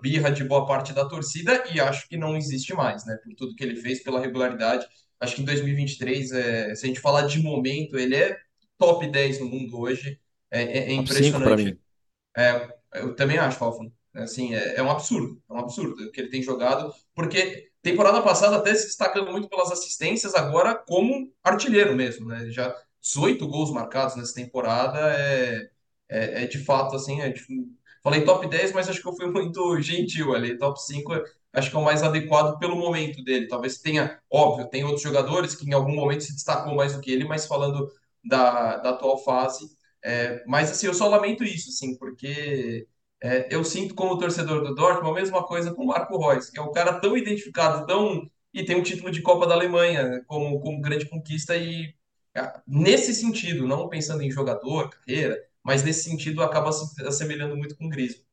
birra de boa parte da torcida e acho que não existe mais, né? Por tudo que ele fez, pela regularidade. Acho que em 2023, é, se a gente falar de momento, ele é top 10 no mundo hoje. É, é, é impressionante. É, eu também acho, Falfon. Assim, é, é um absurdo. É um absurdo o que ele tem jogado, porque Temporada passada até se destacando muito pelas assistências, agora como artilheiro mesmo, né? Já 18 gols marcados nessa temporada é, é, é de fato assim. É de, falei top 10, mas acho que eu fui muito gentil ali. Top 5 acho que é o mais adequado pelo momento dele. Talvez tenha, óbvio, tem outros jogadores que em algum momento se destacou mais do que ele, mas falando da, da atual fase. É, mas assim, eu só lamento isso, assim, porque é, eu sinto como torcedor do Dortmund a mesma coisa com o Marco Reus, que é um cara tão identificado, tão e tem um título de Copa da Alemanha como, como grande conquista e ah, nesse sentido, não pensando em jogador, carreira, mas nesse sentido acaba se assemelhando muito com o Griezmann.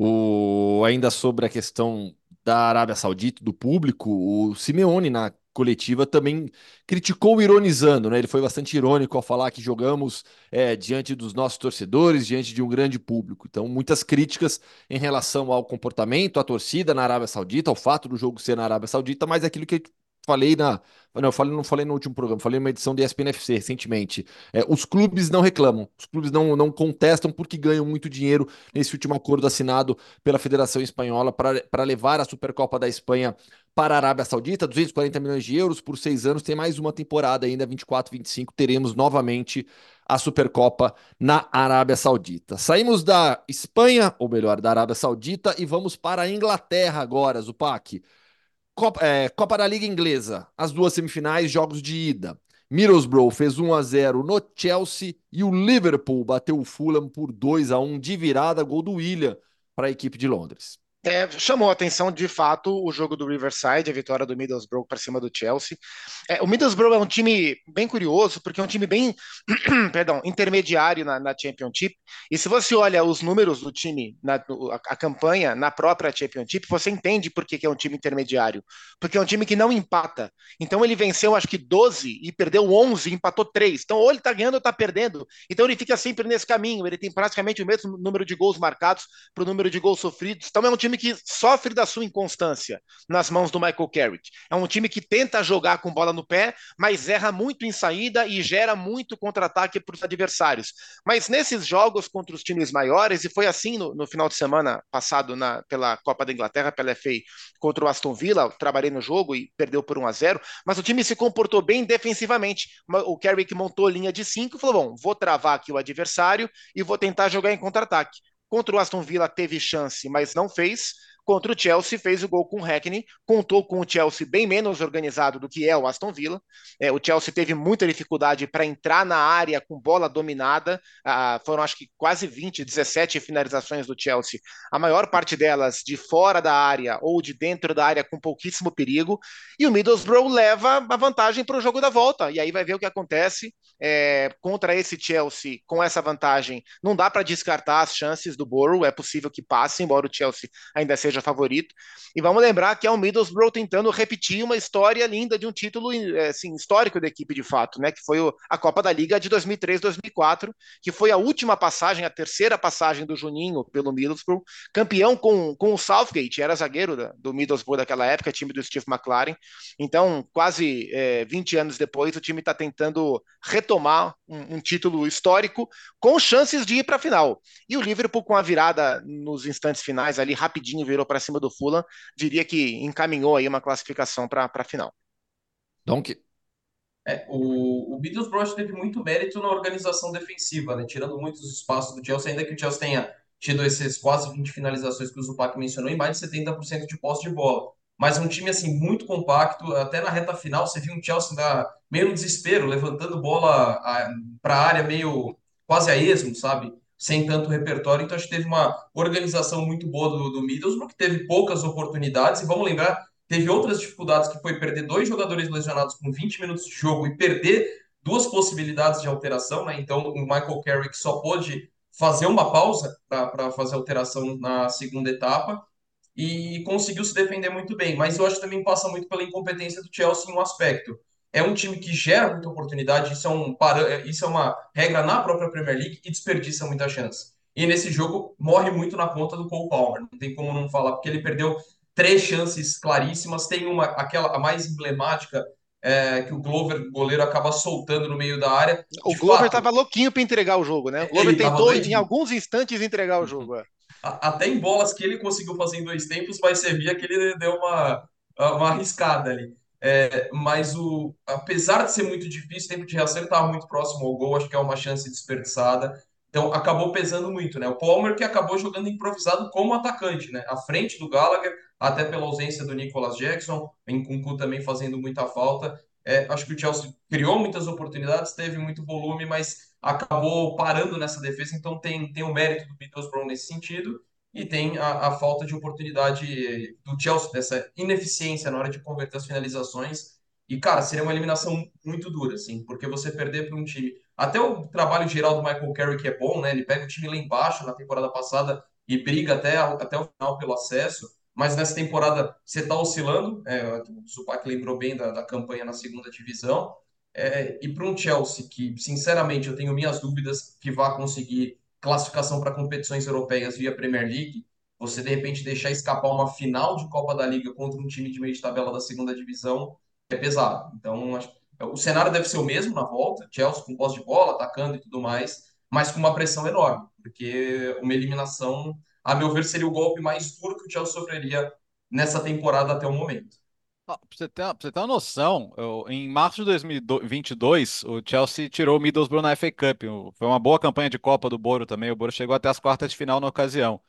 O, ainda sobre a questão da Arábia Saudita, do público, o Simeone na coletiva também criticou ironizando, né? Ele foi bastante irônico ao falar que jogamos é, diante dos nossos torcedores, diante de um grande público. Então, muitas críticas em relação ao comportamento, à torcida na Arábia Saudita, ao fato do jogo ser na Arábia Saudita, mas aquilo que falei na. Não, falei, não falei no último programa, falei numa edição de ESPN-FC recentemente. É, os clubes não reclamam, os clubes não, não contestam porque ganham muito dinheiro nesse último acordo assinado pela Federação Espanhola para levar a Supercopa da Espanha para a Arábia Saudita, 240 milhões de euros por seis anos. Tem mais uma temporada ainda, 24, 25. Teremos novamente a Supercopa na Arábia Saudita. Saímos da Espanha, ou melhor, da Arábia Saudita, e vamos para a Inglaterra agora, Zupac. Copa, é, Copa da Liga Inglesa, as duas semifinais, jogos de ida. Middlesbrough fez 1 a 0 no Chelsea e o Liverpool bateu o Fulham por 2 a 1 de virada, gol do William para a equipe de Londres. É, chamou a atenção de fato o jogo do Riverside, a vitória do Middlesbrough para cima do Chelsea. É, o Middlesbrough é um time bem curioso, porque é um time bem, perdão, intermediário na, na, Championship. E se você olha os números do time, na, a, a, campanha na própria Championship, você entende por que, que, é um time intermediário. Porque é um time que não empata. Então ele venceu acho que 12 e perdeu 11 e empatou 3. Então ou ele está ganhando ou está perdendo. Então ele fica sempre nesse caminho. Ele tem praticamente o mesmo número de gols marcados para o número de gols sofridos. Então é um time que sofre da sua inconstância nas mãos do Michael Carrick. É um time que tenta jogar com bola no pé, mas erra muito em saída e gera muito contra-ataque para os adversários. Mas nesses jogos contra os times maiores, e foi assim no, no final de semana passado na, pela Copa da Inglaterra, pela FA, contra o Aston Villa, trabalhei no jogo e perdeu por 1 a 0 mas o time se comportou bem defensivamente. O Carrick montou linha de 5 e falou: bom, vou travar aqui o adversário e vou tentar jogar em contra-ataque. Contra o Aston Villa teve chance, mas não fez. Contra o Chelsea, fez o gol com o Hackney, contou com o Chelsea bem menos organizado do que é o Aston Villa. É, o Chelsea teve muita dificuldade para entrar na área com bola dominada. Ah, foram acho que quase 20, 17 finalizações do Chelsea. A maior parte delas de fora da área ou de dentro da área com pouquíssimo perigo. E o Middlesbrough leva a vantagem para o jogo da volta. E aí vai ver o que acontece é, contra esse Chelsea com essa vantagem. Não dá para descartar as chances do Borough. É possível que passe, embora o Chelsea ainda seja favorito. E vamos lembrar que é o Middlesbrough tentando repetir uma história linda de um título é, assim, histórico da equipe de fato, né? Que foi a Copa da Liga de 2003-2004, que foi a última passagem, a terceira passagem do Juninho pelo Middlesbrough, campeão com, com o Southgate, era zagueiro da, do Middlesbrough daquela época, time do Steve McLaren. Então, quase é, 20 anos depois, o time está tentando retomar um, um, título histórico com chances de ir para a final. E o Liverpool, com a virada nos instantes finais, ali rapidinho virou para cima do Fulham, diria que encaminhou aí uma classificação para a final. Donc, é, o, o Middlesbrough teve muito mérito na organização defensiva, né? tirando muitos espaços do Chelsea, ainda que o Chelsea tenha tido esses quase 20 finalizações que o Zupac mencionou, e mais de 70% de posse de bola. Mas um time assim muito compacto, até na reta final você viu um Chelsea da, meio no desespero, levantando bola para a área meio quase a esmo, sabe? Sem tanto repertório. Então acho que teve uma organização muito boa do, do Middlesbrough, que teve poucas oportunidades. E vamos lembrar Teve outras dificuldades que foi perder dois jogadores lesionados com 20 minutos de jogo e perder duas possibilidades de alteração, né? Então o Michael Carrick só pôde fazer uma pausa para fazer alteração na segunda etapa e conseguiu se defender muito bem. Mas eu acho que também passa muito pela incompetência do Chelsea em um aspecto. É um time que gera muita oportunidade, isso é, um, isso é uma regra na própria Premier League e desperdiça muita chance. E nesse jogo morre muito na conta do Cole Palmer, não tem como não falar, porque ele perdeu três chances claríssimas. Tem uma, aquela a mais emblemática, é, que o Glover, goleiro, acaba soltando no meio da área. O Glover estava louquinho para entregar o jogo, né? O Glover tentou em alguns instantes entregar o jogo. É. Até em bolas que ele conseguiu fazer em dois tempos, vai servir que ele deu uma, uma arriscada ali. É, mas o, apesar de ser muito difícil, o tempo de reação estava muito próximo ao gol, acho que é uma chance desperdiçada. Então acabou pesando muito, né? O Palmer que acabou jogando improvisado como atacante, né? À frente do Gallagher, até pela ausência do Nicolas Jackson, em Kunku também fazendo muita falta. É, acho que o Chelsea criou muitas oportunidades, teve muito volume, mas acabou parando nessa defesa, então tem, tem o mérito do Middlesbrough nesse sentido e tem a, a, falta de oportunidade do Chelsea, dessa ineficiência na hora de converter as finalizações. E, cara, seria uma eliminação muito dura, assim, porque você perder para um time. Até o trabalho geral do Michael que é bom, né? Ele pega o time lá embaixo na temporada passada e briga até, até o final pelo acesso mas nessa temporada você está oscilando. É, o Zupac lembrou bem da, da, campanha na segunda divisão. É, e para um Chelsea que, sinceramente, eu tenho minhas dúvidas que vá conseguir classificação para competições europeias via Premier League, você de repente deixar escapar uma final de Copa da Liga contra um time de meio de tabela da segunda divisão é pesado. Então, acho, o cenário deve ser o mesmo na volta, Chelsea com posse de bola, atacando e tudo mais, mas com uma pressão enorme, porque uma eliminação a meu ver, seria o golpe mais duro que o Chelsea sofreria nessa temporada até o momento. Pra você ter, pra você ter uma noção, eu, em março de 2022, o Chelsea tirou o Middlesbrough na FA Cup. Foi uma boa campanha de Copa do Boro também. O Boro chegou até as quartas de final na ocasião.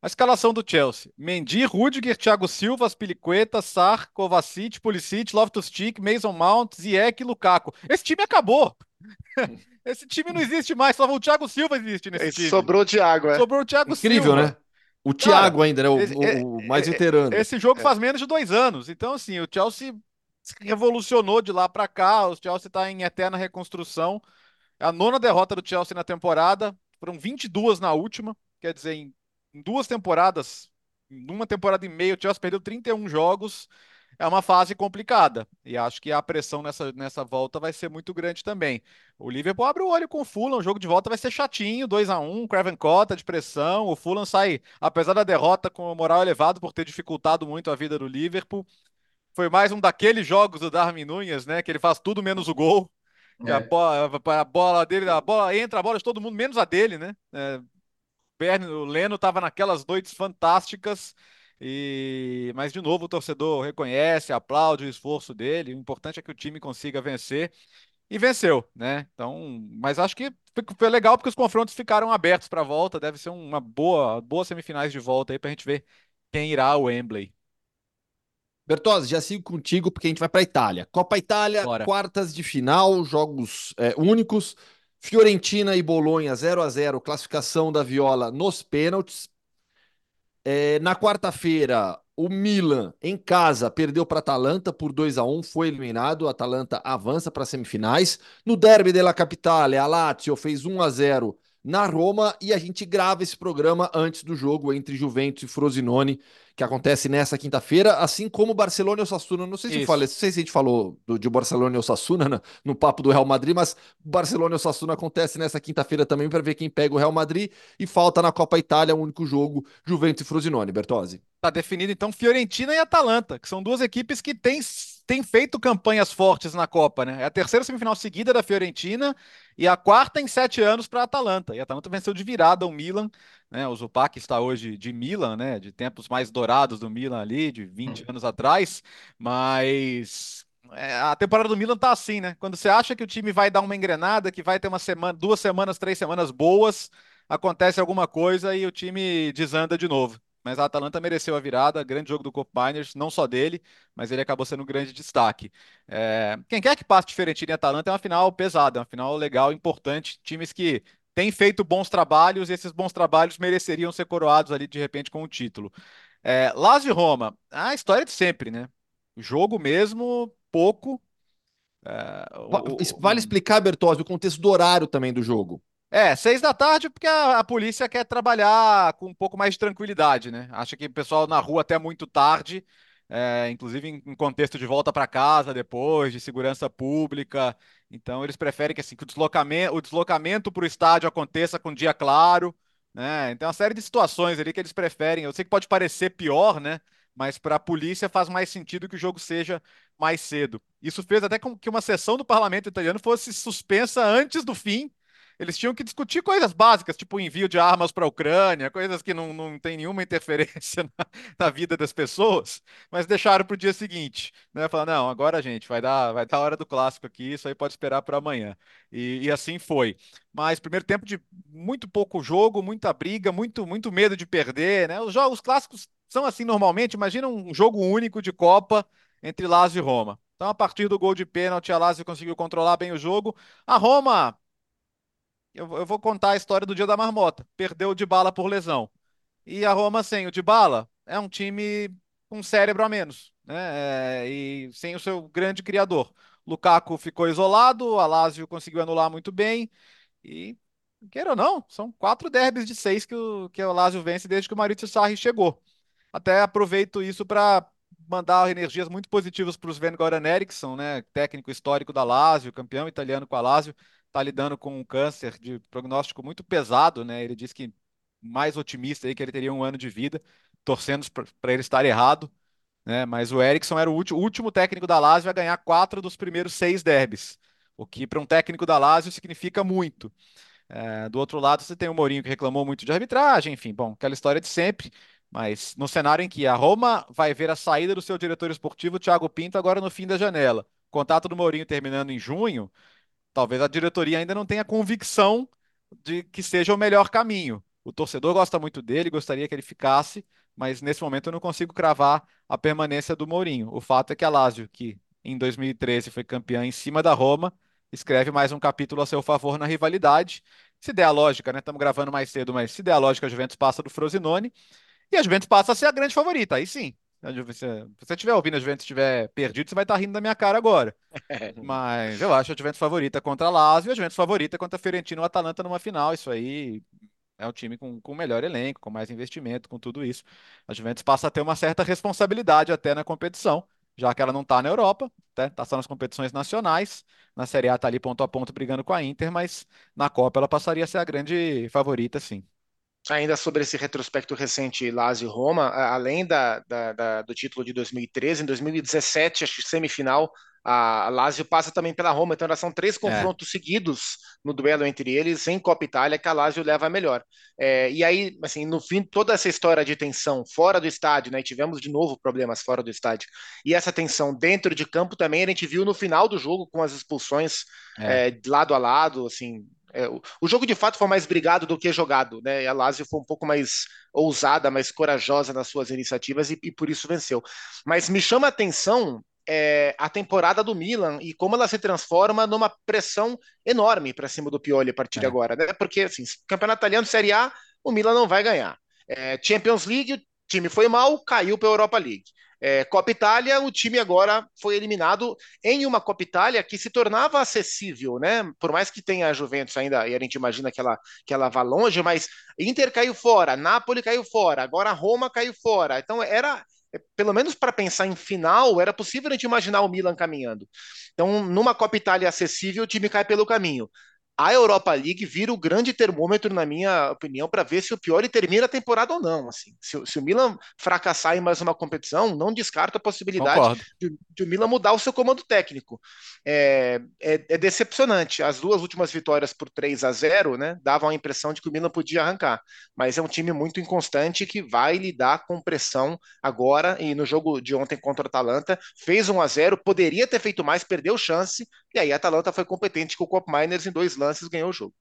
A escalação do Chelsea: Mendy, Rudiger, Thiago Silva, Piliqueta, Sar, Kovacic, Pulisic, Loftus-Cheek, Mason Mount, Ziyech e Lukaku. Esse time acabou. Esse time não existe mais, só o Thiago Silva existe nesse time. Sobrou o Thiago, é. Sobrou o Thiago Incrível, Silva. né? O Thiago Cara, ainda, né? O, o, o mais veterano. Esse jogo é. faz menos de dois anos. Então, assim, o Chelsea revolucionou de lá para cá. O Chelsea está em eterna reconstrução. É a nona derrota do Chelsea na temporada. Foram 22 na última. Quer dizer, em, em duas temporadas, em uma temporada e meia, o Chelsea perdeu 31 jogos é uma fase complicada. E acho que a pressão nessa, nessa volta vai ser muito grande também. O Liverpool abre o olho com o Fulham, o jogo de volta vai ser chatinho, 2 a 1 Craven Cota de pressão. O Fulham sai, apesar da derrota, com o moral elevado por ter dificultado muito a vida do Liverpool. Foi mais um daqueles jogos do Darwin Nunes, né? Que ele faz tudo menos o gol. É. A, bola, a bola dele, a bola entra, a bola de todo mundo, menos a dele, né? É, o Leno estava naquelas noites fantásticas e, mas de novo o torcedor reconhece, aplaude o esforço dele. O importante é que o time consiga vencer e venceu, né? Então, mas acho que foi legal porque os confrontos ficaram abertos para a volta. Deve ser uma boa, boa semifinais de volta aí para a gente ver quem irá ao Wembley. Bertozzi, já sigo contigo porque a gente vai para a Itália. Copa Itália, Bora. quartas de final, jogos é, únicos. Fiorentina e Bolonha 0 a 0 classificação da Viola nos pênaltis. É, na quarta-feira, o Milan, em casa, perdeu para a Atalanta por 2 a 1 foi eliminado. A Atalanta avança para as semifinais. No Derby della Capitale, a Lazio fez 1 a 0 na Roma e a gente grava esse programa antes do jogo entre Juventus e Frosinone, que acontece nessa quinta-feira, assim como Barcelona e Osasuna. Não sei se, falei, não sei se a gente falou do, de Barcelona e Osasuna no, no papo do Real Madrid, mas Barcelona e Osasuna acontece nessa quinta-feira também para ver quem pega o Real Madrid e falta na Copa Itália o único jogo Juventus e Frosinone, Bertozzi. Tá definido então Fiorentina e Atalanta, que são duas equipes que têm, têm feito campanhas fortes na Copa, né? É a terceira semifinal seguida da Fiorentina e a quarta em sete anos para a Atalanta. E a Atalanta venceu de virada o Milan, né? O Zupac está hoje de Milan, né? De tempos mais dourados do Milan ali, de 20 anos atrás, mas é, a temporada do Milan tá assim, né? Quando você acha que o time vai dar uma engrenada, que vai ter uma semana, duas semanas, três semanas boas, acontece alguma coisa e o time desanda de novo mas a Atalanta mereceu a virada, grande jogo do Copa Miners, não só dele, mas ele acabou sendo um grande destaque. É, quem quer que passe diferente em Atalanta é uma final pesada, é uma final legal, importante, times que têm feito bons trabalhos e esses bons trabalhos mereceriam ser coroados ali de repente com o título. É, Lazio e Roma, a história de sempre, né? O jogo mesmo, pouco. É, o, vale explicar, Bertozzi, o contexto do horário também do jogo. É, seis da tarde, porque a, a, polícia quer trabalhar com um pouco mais de tranquilidade, né? Acha que o pessoal na rua até muito tarde, é, inclusive em, em, contexto de volta para casa depois, de segurança pública. Então, eles preferem que, assim, que o deslocamento, o deslocamento para o estádio aconteça com dia claro, né? Então, uma série de situações ali que eles preferem. Eu sei que pode parecer pior, né? Mas para a polícia faz mais sentido que o jogo seja mais cedo. Isso fez até com que uma sessão do parlamento italiano fosse suspensa antes do fim eles tinham que discutir coisas básicas, tipo envio de armas para a Ucrânia, coisas que não, não tem nenhuma interferência na, na vida das pessoas, mas deixaram para o dia seguinte, né? Falaram, não, agora, gente, vai dar, vai dar a hora do clássico aqui, isso aí pode esperar para amanhã. E, e, assim foi. Mas primeiro tempo de muito pouco jogo, muita briga, muito, muito medo de perder, né? Os jogos clássicos são assim normalmente, imagina um jogo único de Copa entre Lazio e Roma. Então, a partir do gol de pênalti, a Lazio conseguiu controlar bem o jogo. A Roma eu, eu vou contar a história do dia da marmota. Perdeu o Dybala por lesão. E a Roma sem o Dybala é um time com cérebro a menos, né? É, e sem o seu grande criador. Lukaku ficou isolado, a Lazio conseguiu anular muito bem e queira ou não, são quatro derbys de seis que o, que o Lazio vence desde que o Maurizio Sarri chegou. Até aproveito isso para mandar energias muito positivas para o Sven Goran Eriksson, né, técnico histórico da Lazio, campeão italiano com a Lazio, está lidando com um câncer de prognóstico muito pesado, né? Ele disse que mais otimista aí que ele teria um ano de vida, torcendo para ele estar errado, né? Mas o Erickson era o último, último técnico da Lazio a ganhar quatro dos primeiros seis derbys, o que para um técnico da Lazio significa muito. É, do outro lado, você tem o Mourinho que reclamou muito de arbitragem, enfim, bom, aquela história de sempre. Mas no cenário em que a Roma vai ver a saída do seu diretor esportivo, Thiago Pinto, agora no fim da janela. Contato do Mourinho terminando em junho, talvez a diretoria ainda não tenha convicção de que seja o melhor caminho. O torcedor gosta muito dele, gostaria que ele ficasse, mas nesse momento eu não consigo cravar a permanência do Mourinho. O fato é que a Lazio, que em 2013 foi campeã em cima da Roma, escreve mais um capítulo a seu favor na rivalidade. Se der a lógica, né? Estamos gravando mais cedo, mas se der a lógica, a Juventus passa do Frosinone e a Juventus passa a ser a grande favorita. Aí sim, se você estiver ouvindo a Juventus estiver perdido, você vai estar rindo da minha cara agora. Mas eu acho a Juventus favorita contra a Lazio e a Juventus favorita contra a Fiorentina e o Atalanta numa final. Isso aí é um time com, com melhor elenco, com mais investimento, com tudo isso. A Juventus passa a ter uma certa responsabilidade até na competição, já que ela não está na Europa, está tá só nas competições nacionais. Na Série A está ali ponto a ponto brigando com a Inter, mas na Copa ela passaria a ser a grande favorita, sim ainda sobre esse retrospecto recente Lazio Roma, além da, da, da, do título de 2013, em 2017, acho que semifinal, a Lazio passa também pela Roma, então são três é. confrontos é. seguidos no duelo entre eles em Copa Itália que a Lazio leva a melhor. É, e aí, assim, no fim, toda essa história de tensão fora do estádio, né? E tivemos de novo problemas fora do estádio. E essa tensão dentro de campo também a gente viu no final do jogo com as expulsões é. É, lado a lado, assim, É, o, o, jogo de fato foi mais brigado do que jogado, né? E a Lazio foi um pouco mais ousada, mais corajosa nas suas iniciativas e, e por isso venceu. Mas me chama a atenção é, a temporada do Milan e como ela se transforma numa pressão enorme para cima do Pioli a partir é. de agora, né? Porque assim, campeonato italiano Série A, o Milan não vai ganhar. É, Champions League, o time foi mal, caiu para a Europa League. É, Copa Itália, o time agora foi eliminado em uma Copa Itália que se tornava acessível, né? Por mais que tenha a Juventus ainda, e a gente imagina que ela, que ela vá longe, mas Inter caiu fora, Napoli caiu fora, agora Roma caiu fora. Então era, pelo menos para pensar em final, era possível a gente imaginar o Milan caminhando. Então, numa Copa Itália acessível, o time cai pelo caminho a Europa League vira o grande termômetro, na minha opinião, para ver se o Pioli termina a temporada ou não. Assim. Se, se, o Milan fracassar em mais uma competição, não descarta a possibilidade de, de, o Milan mudar o seu comando técnico. É, é, é, decepcionante. As duas últimas vitórias por 3 a 0 né, davam a impressão de que o Milan podia arrancar. Mas é um time muito inconstante que vai lidar com pressão agora. E no jogo de ontem contra o Atalanta, fez 1 a 0 poderia ter feito mais, perdeu chance. E aí a Atalanta foi competente com o Cop Miners em dois lances ganhou o jogo.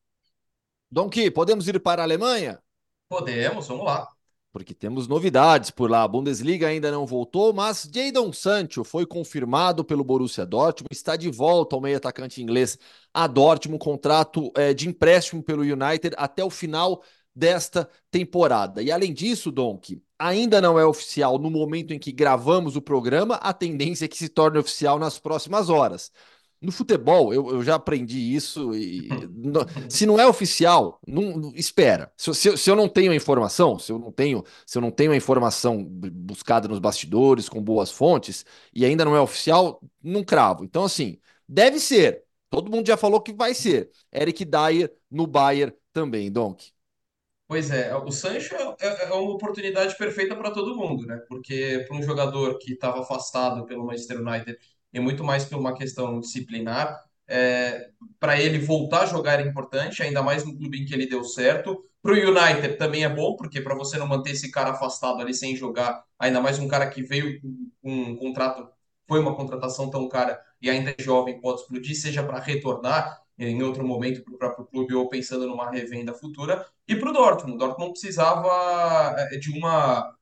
Donkey, podemos ir para a Alemanha? Podemos, vamos lá. Porque temos novidades por lá. A Bundesliga ainda não voltou, mas Jadon Sancho foi confirmado pelo Borussia Dortmund, está de volta ao meio atacante inglês a Dortmund, contrato é, de empréstimo pelo United até o final desta temporada. E além disso, Donk, ainda não é oficial no momento em que gravamos o programa, a tendência é que se torne oficial nas próximas horas. No futebol, eu, eu já aprendi isso. E, no, se não é oficial, não, espera. Se, se, se, eu não tenho a informação, se eu não tenho, se eu não tenho a informação buscada nos bastidores com boas fontes e ainda não é oficial, não cravo. Então, assim, deve ser. Todo mundo já falou que vai ser. Eric Dyer no Bayern também, Donk. Pois é, o Sancho é, é, é uma oportunidade perfeita para todo mundo, né? Porque para um jogador que estava afastado pelo Manchester United e muito mais por uma questão disciplinar. É, para ele voltar a jogar é importante, ainda mais no clube em que ele deu certo. Para o United também é bom, porque para você não manter esse cara afastado ali sem jogar, ainda mais um cara que veio com um contrato, foi uma contratação tão cara e ainda é jovem, pode explodir, seja para retornar em outro momento para o próprio clube ou pensando numa revenda futura. E para o Dortmund, o Dortmund precisava é, de uma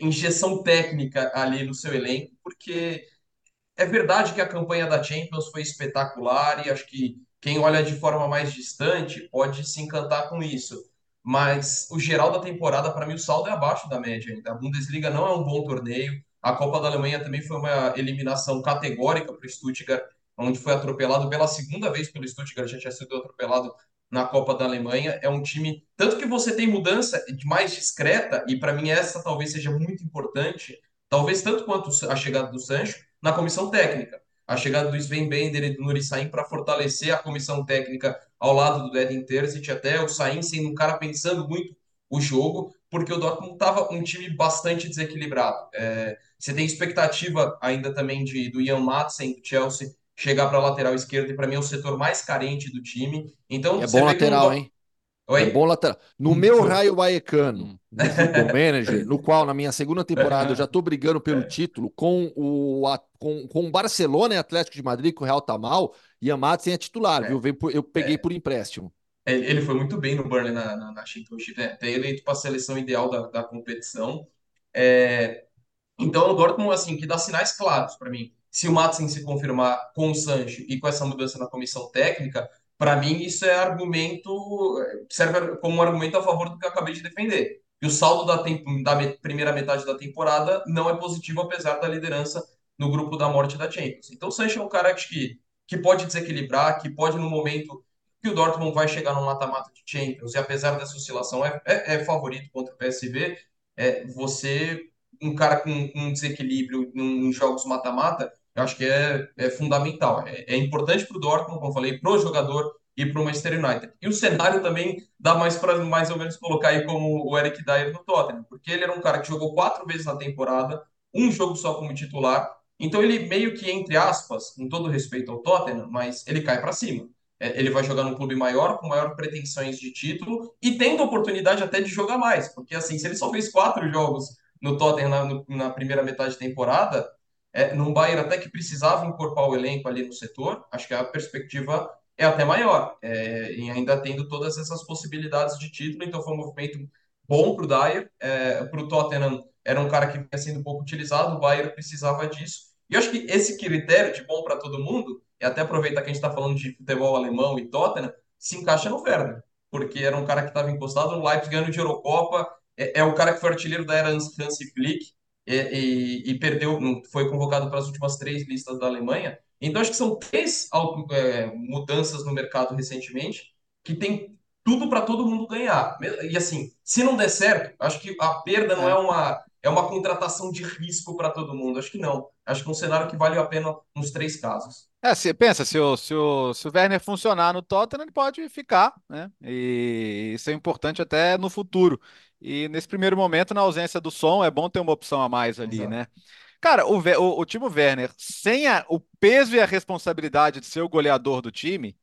injeção técnica ali no seu elenco, porque é verdade que a campanha da Champions foi espetacular e acho que quem olha de forma mais distante pode se encantar com isso. Mas o geral da temporada, para mim, o saldo é abaixo da média ainda. A Bundesliga não é um bom torneio. A Copa da Alemanha também foi uma eliminação categórica para o Stuttgart, onde foi atropelado pela segunda vez pelo Stuttgart, já tinha sido atropelado na Copa da Alemanha. É um time. Tanto que você tem mudança mais discreta, e para mim essa talvez seja muito importante, talvez tanto quanto a chegada do Sancho, na comissão técnica. A chegada do Sven Bender e do Nuri Sain para fortalecer a comissão técnica ao lado do Edin Terzic, até o Sain sendo um cara pensando muito o jogo, porque o Dortmund estava um time bastante desequilibrado. É, você tem expectativa ainda também de, do Ian Madsen, do Chelsea, chegar para a lateral esquerda, e para mim é o setor mais carente do time. Então, é bom lateral, hein? Oi? É bom lateral. No meu raio baecano, no Football Manager, no qual na minha segunda temporada eu já estou brigando pelo título com o com, com o Barcelona e Atlético de Madrid, que o Real tá mal, e Amadsen é titular, é. viu? Eu peguei é. por empréstimo. É, ele foi muito bem no Burnley na, na, na Championship, né? Até eleito para a seleção ideal da, da competição. É... Então, o Dortmund, assim, que dá sinais claros para mim. Se o Madsen se confirmar com o Sancho e com essa mudança na comissão técnica, para mim, isso é argumento, serve como um argumento a favor do que eu acabei de defender. E o saldo da, da primeira metade da temporada não é positivo, apesar da liderança no grupo da morte da Champions. Então, o Sancho é um cara que, que pode desequilibrar, que pode, no momento que o Dortmund vai chegar no mata-mata de Champions, e apesar dessa oscilação, é, é, é favorito contra o PSV, é, você, um cara com, com desequilíbrio em jogos mata-mata, eu acho que é, é fundamental. É, é importante para o Dortmund, como eu falei, para o jogador e para o Manchester United. E o cenário também dá mais para mais ou menos colocar aí como o Eric Dyer no Tottenham, porque ele era um cara que jogou quatro vezes na temporada, um jogo só como titular. Então ele meio que, entre aspas, com todo respeito ao Tottenham, mas ele cai para cima. É, ele vai jogar num clube maior, com maior pretensões de título e tendo oportunidade até de jogar mais, porque assim, se ele só fez quatro jogos no Tottenham na, na primeira metade de temporada, é, num Bayern até que precisava incorporar o elenco ali no setor, acho que a perspectiva é até maior, é, e ainda tendo todas essas possibilidades de título, então foi um movimento bom para o Dyer, é, para o Tottenham era um cara que vinha sendo pouco utilizado, o Bayern precisava disso, e eu acho que esse critério de bom para todo mundo, e até aproveitar que a gente está falando de futebol alemão e Tottenham, se encaixa no Werner, porque era um cara que estava encostado no Leipzig ganhando de Eurocopa, é, é, o cara que foi artilheiro da era Hansi Flick, e, e, e perdeu, foi convocado para as últimas três listas da Alemanha, então, acho que são três é, mudanças no mercado recentemente que tem tudo para todo mundo ganhar. E assim, se não der certo, acho que a perda não é, é uma, é uma contratação de risco para todo mundo. Acho que não. Acho que é um cenário que vale a pena nos três casos. É, se, pensa, se o, se, o, se o Werner funcionar no Tottenham, ele pode ficar, né? E isso é importante até no futuro. E nesse primeiro momento, na ausência do som, é bom ter uma opção a mais ali, Exato. né? Cara, o, o, o Timo Werner, sem a, o peso e a responsabilidade de ser o goleador do time,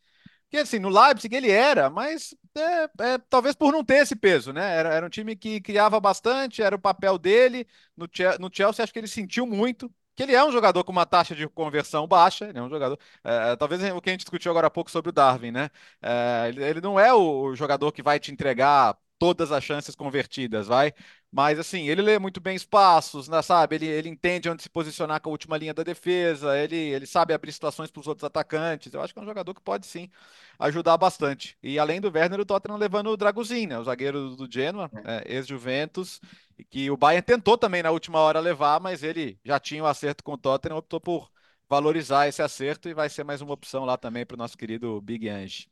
que assim, no Leipzig ele era, mas é, é, talvez por não ter esse peso, né? Era, era um time que criava bastante, era o papel dele. No, no Chelsea, acho que ele sentiu muito, que ele é um jogador com uma taxa de conversão baixa, ele é um jogador. É, talvez o que a gente discutiu agora há pouco sobre o Darwin, né? É, ele, ele, não é o jogador que vai te entregar todas as chances convertidas, vai. Mas assim, ele lê muito bem espaços, né, sabe? Ele, ele entende onde se posicionar com a última linha da defesa, ele, ele sabe abrir situações para os outros atacantes. Eu acho que é um jogador que pode sim ajudar bastante. E além do Werner, o Tottenham levando o Dragusin, né, o zagueiro do Genoa, é, ex-Juventus, que o Bayern tentou também na última hora levar, mas ele já tinha o um acerto com o Tottenham, optou por valorizar esse acerto e vai ser mais uma opção lá também para o nosso querido Big Ange.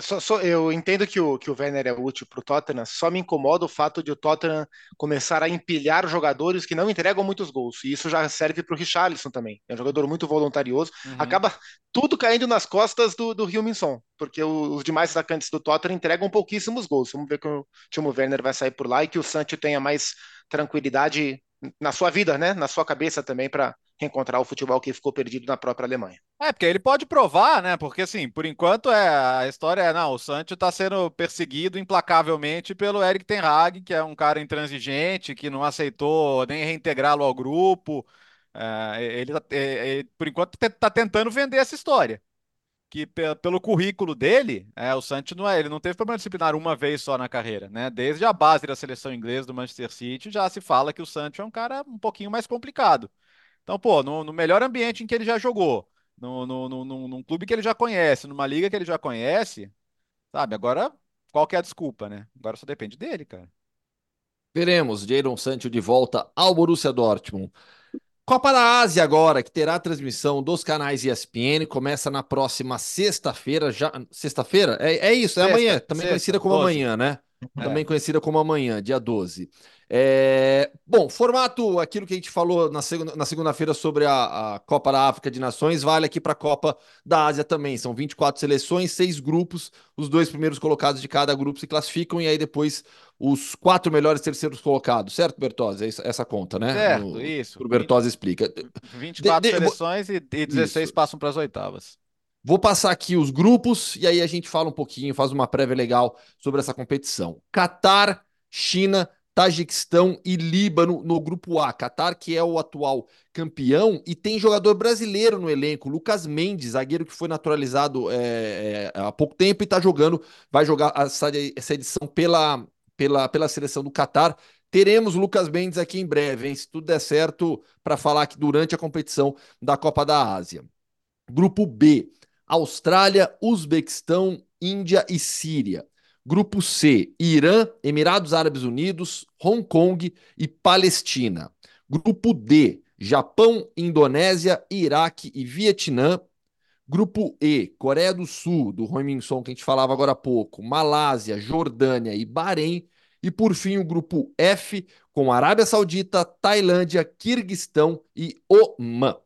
Só, só, eu entendo que o, que o Werner é útil para o Tottenham, só me incomoda o fato de o Tottenham começar a empilhar jogadores que não entregam muitos gols. E isso já serve para o Richarlison também. É um jogador muito voluntarioso. Uhum. Acaba tudo caindo nas costas do, do Rio Minson, porque os demais atacantes do Tottenham entregam pouquíssimos gols. Vamos ver que o Timo Werner vai sair por lá e que o Sancho tenha mais tranquilidade na sua vida, né? Na sua cabeça também para reencontrar o futebol que ficou perdido na própria Alemanha. É, porque ele pode provar, né? Porque assim, por enquanto é a história é, não, o Sancho está sendo perseguido implacavelmente pelo Eric Ten Hag, que é um cara intransigente, que não aceitou nem reintegrá-lo ao grupo. É, ele, tá, é, é, por enquanto, está tentando vender essa história. Que pelo currículo dele, é, o Sancho não é, ele não teve problema disciplinar uma vez só na carreira, né? Desde a base da seleção inglesa do Manchester City já se fala que o Sancho é um cara um pouquinho mais complicado. Então, pô, no, no melhor ambiente em que ele já jogou, no, no, no, num clube que ele já conhece, numa liga que ele já conhece, sabe? Agora, qual que é a desculpa, né? Agora só depende dele, cara. Veremos Jadon Sancho de volta ao Borussia Dortmund. Copa da Ásia agora, que terá transmissão dos canais ESPN, começa na próxima sexta-feira, já sexta-feira? É, é isso, é sexta, amanhã, também sexta, conhecida como 12. amanhã, né? É. Também conhecida como amanhã, dia 12. É, bom, formato, aquilo que a gente falou na, segunda, na segunda-feira sobre a, a, Copa da África de Nações, vale aqui para a Copa da Ásia também. São 24 seleções, seis grupos, os dois primeiros colocados de cada grupo se classificam e aí depois os quatro melhores terceiros colocados, certo, Bertozzi? É essa conta, né? Certo, no, isso. O Bertozzi explica. 24 de, de, seleções e, e 16 isso. passam para as oitavas. Vou passar aqui os grupos e aí a gente fala um pouquinho, faz uma prévia legal sobre essa competição. Catar, China, Tajiquistão e Líbano no grupo A. Catar, que é o atual campeão, e tem jogador brasileiro no elenco, Lucas Mendes, zagueiro que foi naturalizado é, há pouco tempo e está jogando, vai jogar essa, essa edição pela, pela, pela seleção do Catar. Teremos Lucas Mendes aqui em breve, hein? Se tudo der certo, para falar aqui durante a competição da Copa da Ásia. Grupo B: Austrália, Uzbequistão, Índia e Síria. Grupo C: Irã, Emirados Árabes Unidos, Hong Kong e Palestina. Grupo D: Japão, Indonésia, Iraque e Vietnã. Grupo E: Coreia do Sul, do Roiminson que a gente falava agora há pouco, Malásia, Jordânia e Bahrein. E por fim, o grupo F, com Arábia Saudita, Tailândia, Quirguistão e Omã.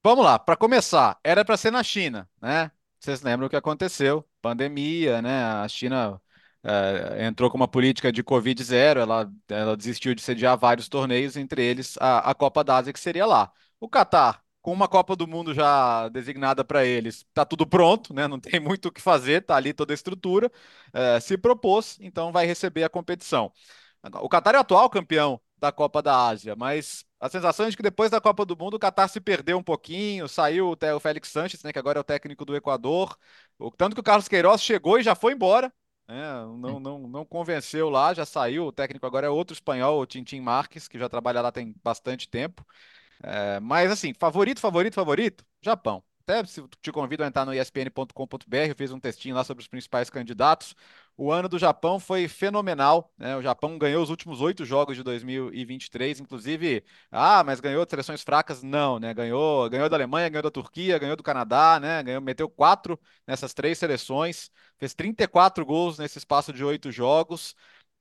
Vamos lá, para começar, era para ser na China, né? Vocês lembram o que aconteceu? Pandemia, né? A China é, entrou com uma política de Covid zero, ela, ela desistiu de sediar vários torneios, entre eles a, a Copa da Ásia, que seria lá. O Catar, com uma Copa do Mundo já designada para eles, está tudo pronto, né? não tem muito o que fazer, está ali toda a estrutura, é, se propôs, então vai receber a competição. O Catar é o atual campeão da Copa da Ásia, mas a sensação é de que depois da Copa do Mundo o Qatar se perdeu um pouquinho, saiu o Félix Sanches, né, que agora é o técnico do Equador, tanto que o Carlos Queiroz chegou e já foi embora, né, não, não, não convenceu lá, já saiu, o técnico agora é outro espanhol, o Tintin Marques, que já trabalha lá tem bastante tempo, é, mas assim, favorito, favorito, favorito, Japão. Até te convido a entrar no espn.com.br, eu fiz um textinho lá sobre os principais candidatos. O ano do Japão foi fenomenal. Né? O Japão ganhou os últimos oito jogos de 2023, inclusive. Ah, mas ganhou de seleções fracas? Não, né? Ganhou, ganhou da Alemanha, ganhou da Turquia, ganhou do Canadá, né? Ganhou, meteu quatro nessas três seleções, fez 34 gols nesse espaço de oito jogos.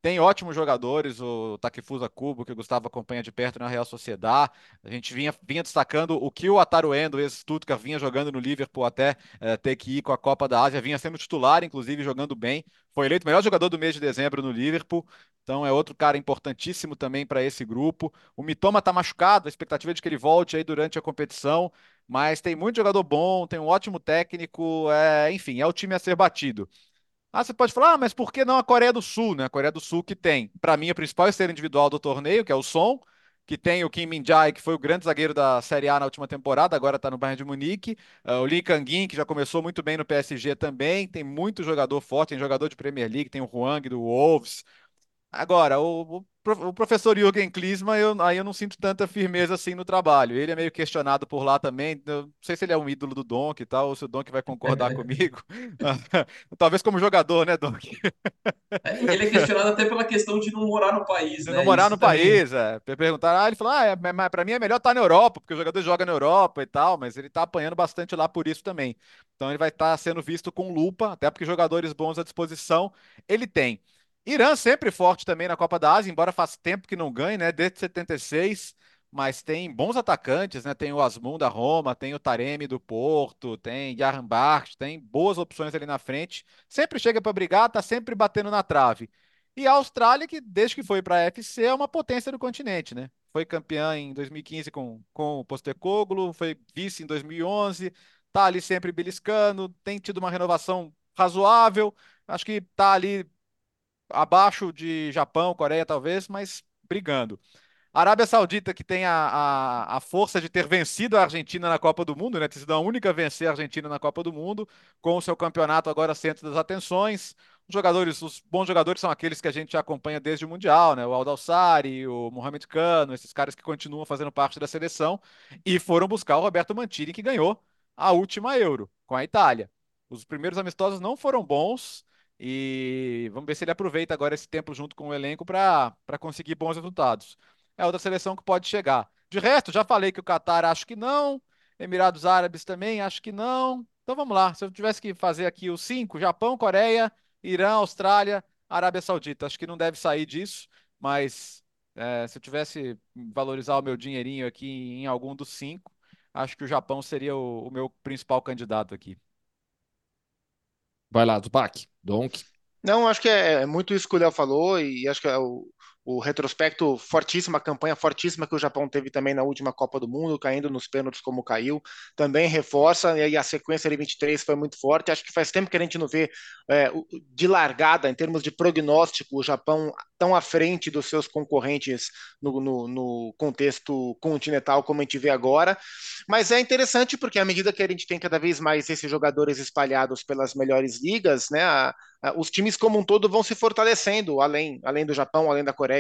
Tem ótimos jogadores, o Takifusa Kubo, que o Gustavo acompanha de perto na Real Sociedade. A gente vinha, vinha destacando o que o Ataruendo, esse Stuttgart, vinha jogando no Liverpool até é, ter que ir com a Copa da Ásia. Vinha sendo titular, inclusive, jogando bem. Foi eleito o melhor jogador do mês de dezembro no Liverpool. Então é outro cara importantíssimo também para esse grupo. O Mitoma está machucado, a expectativa é de que ele volte aí durante a competição. Mas tem muito jogador bom, tem um ótimo técnico, é, enfim, é o time a ser batido. Ah, você pode falar, ah, mas por que não a Coreia do Sul, né? A Coreia do Sul que tem, para mim, a principal estrela individual do torneio, que é o Son, que tem o Kim Min-jae, que foi o grande zagueiro da Série A na última temporada, agora está no Bayern de Munique. Uh, o Lee Kang-in, que já começou muito bem no PSG também. Tem muito jogador forte, tem jogador de Premier League, tem o Huang do Wolves. Agora, o, o professor Jürgen Klinsmann, eu, aí eu não sinto tanta firmeza assim no trabalho. Ele é meio questionado por lá também. Eu não sei se ele é um ídolo do Donk e tal, ou se o Donk vai concordar comigo. Talvez como jogador, né, Donk? É, ele é questionado até pela questão de não morar no país, né? Não morar Isso no também... país, é. Perguntar, ah, ele falou, ah, é, para mim é melhor estar na Europa, porque o jogador joga na Europa e tal, mas ele está apanhando bastante lá por isso também. Então ele vai estar tá sendo visto com lupa, até porque jogadores bons à disposição ele tem. Irã sempre forte também na Copa da Ásia, embora faz tempo que não ganhe, né? Desde 76, mas tem bons atacantes, né? Tem o Asmun da Roma, tem o Taremi do Porto, tem Yarambart, tem boas opções ali na frente. Sempre chega para brigar, tá sempre batendo na trave. E a Austrália, que desde que foi para a FC, é uma potência do continente, né? Foi campeã em 2015 com, com o Postecoglou, foi vice em 2011, tá ali sempre beliscando, tem tido uma renovação razoável, acho que tá ali abaixo de Japão, Coreia talvez, mas brigando. Arábia Saudita, que tem a, a, a, força de ter vencido a Argentina na Copa do Mundo, né? Ter sido a única a vencer a Argentina na Copa do Mundo, com o seu campeonato agora centro das atenções. Os jogadores, os bons jogadores são aqueles que a gente acompanha desde o Mundial, né? O Aldalsari, o Mohamed Cano, esses caras que continuam fazendo parte da seleção e foram buscar o Roberto Mantini, que ganhou a última Euro com a Itália. Os primeiros amistosos não foram bons, e vamos ver se ele aproveita agora esse tempo junto com o elenco para conseguir bons resultados. É outra seleção que pode chegar. De resto, já falei que o Qatar acho que não, Emirados Árabes também acho que não. Então vamos lá. Se eu tivesse que fazer aqui os cinco: Japão, Coreia, Irã, Austrália, Arábia Saudita. Acho que não deve sair disso, mas é, se eu tivesse valorizar o meu dinheirinho aqui em algum dos cinco, acho que o Japão seria o, o meu principal candidato aqui. Vai lá, Zupac, Donk. Não, acho que é, é muito isso que o Léo falou, e acho que é o, o retrospecto fortíssimo, a campanha fortíssima que o Japão teve também na última Copa do Mundo, caindo nos pênaltis como caiu, também reforça, e a sequência de 23 foi muito forte. Acho que faz tempo que a gente não vê é, de largada, em termos de prognóstico, o Japão tão à frente dos seus concorrentes no, no, no contexto continental como a gente vê agora. Mas é interessante porque à medida que a gente tem cada vez mais esses jogadores espalhados pelas melhores ligas, né, a, a, os times como um todo vão se fortalecendo, além, além do Japão, além da Coreia.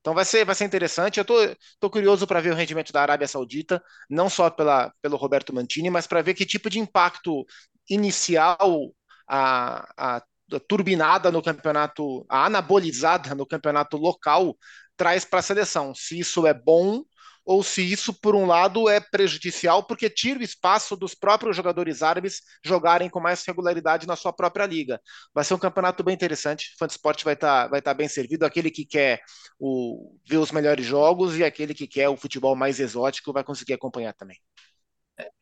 Então vai ser, vai ser interessante. Eu tô, tô curioso para ver o rendimento da Arábia Saudita, não só pela, pelo Roberto Mantini, mas para ver que tipo de impacto inicial a, a turbinada no campeonato, a anabolizada no campeonato local traz para a seleção. Se isso é bom ou se isso, por um lado, é prejudicial porque tira o espaço dos próprios jogadores árabes jogarem com mais regularidade na sua própria liga. Vai ser um campeonato bem interessante. O Fantasport vai estar tá, vai tá bem servido. Aquele que quer o, ver os melhores jogos e aquele que quer o futebol mais exótico vai conseguir acompanhar também.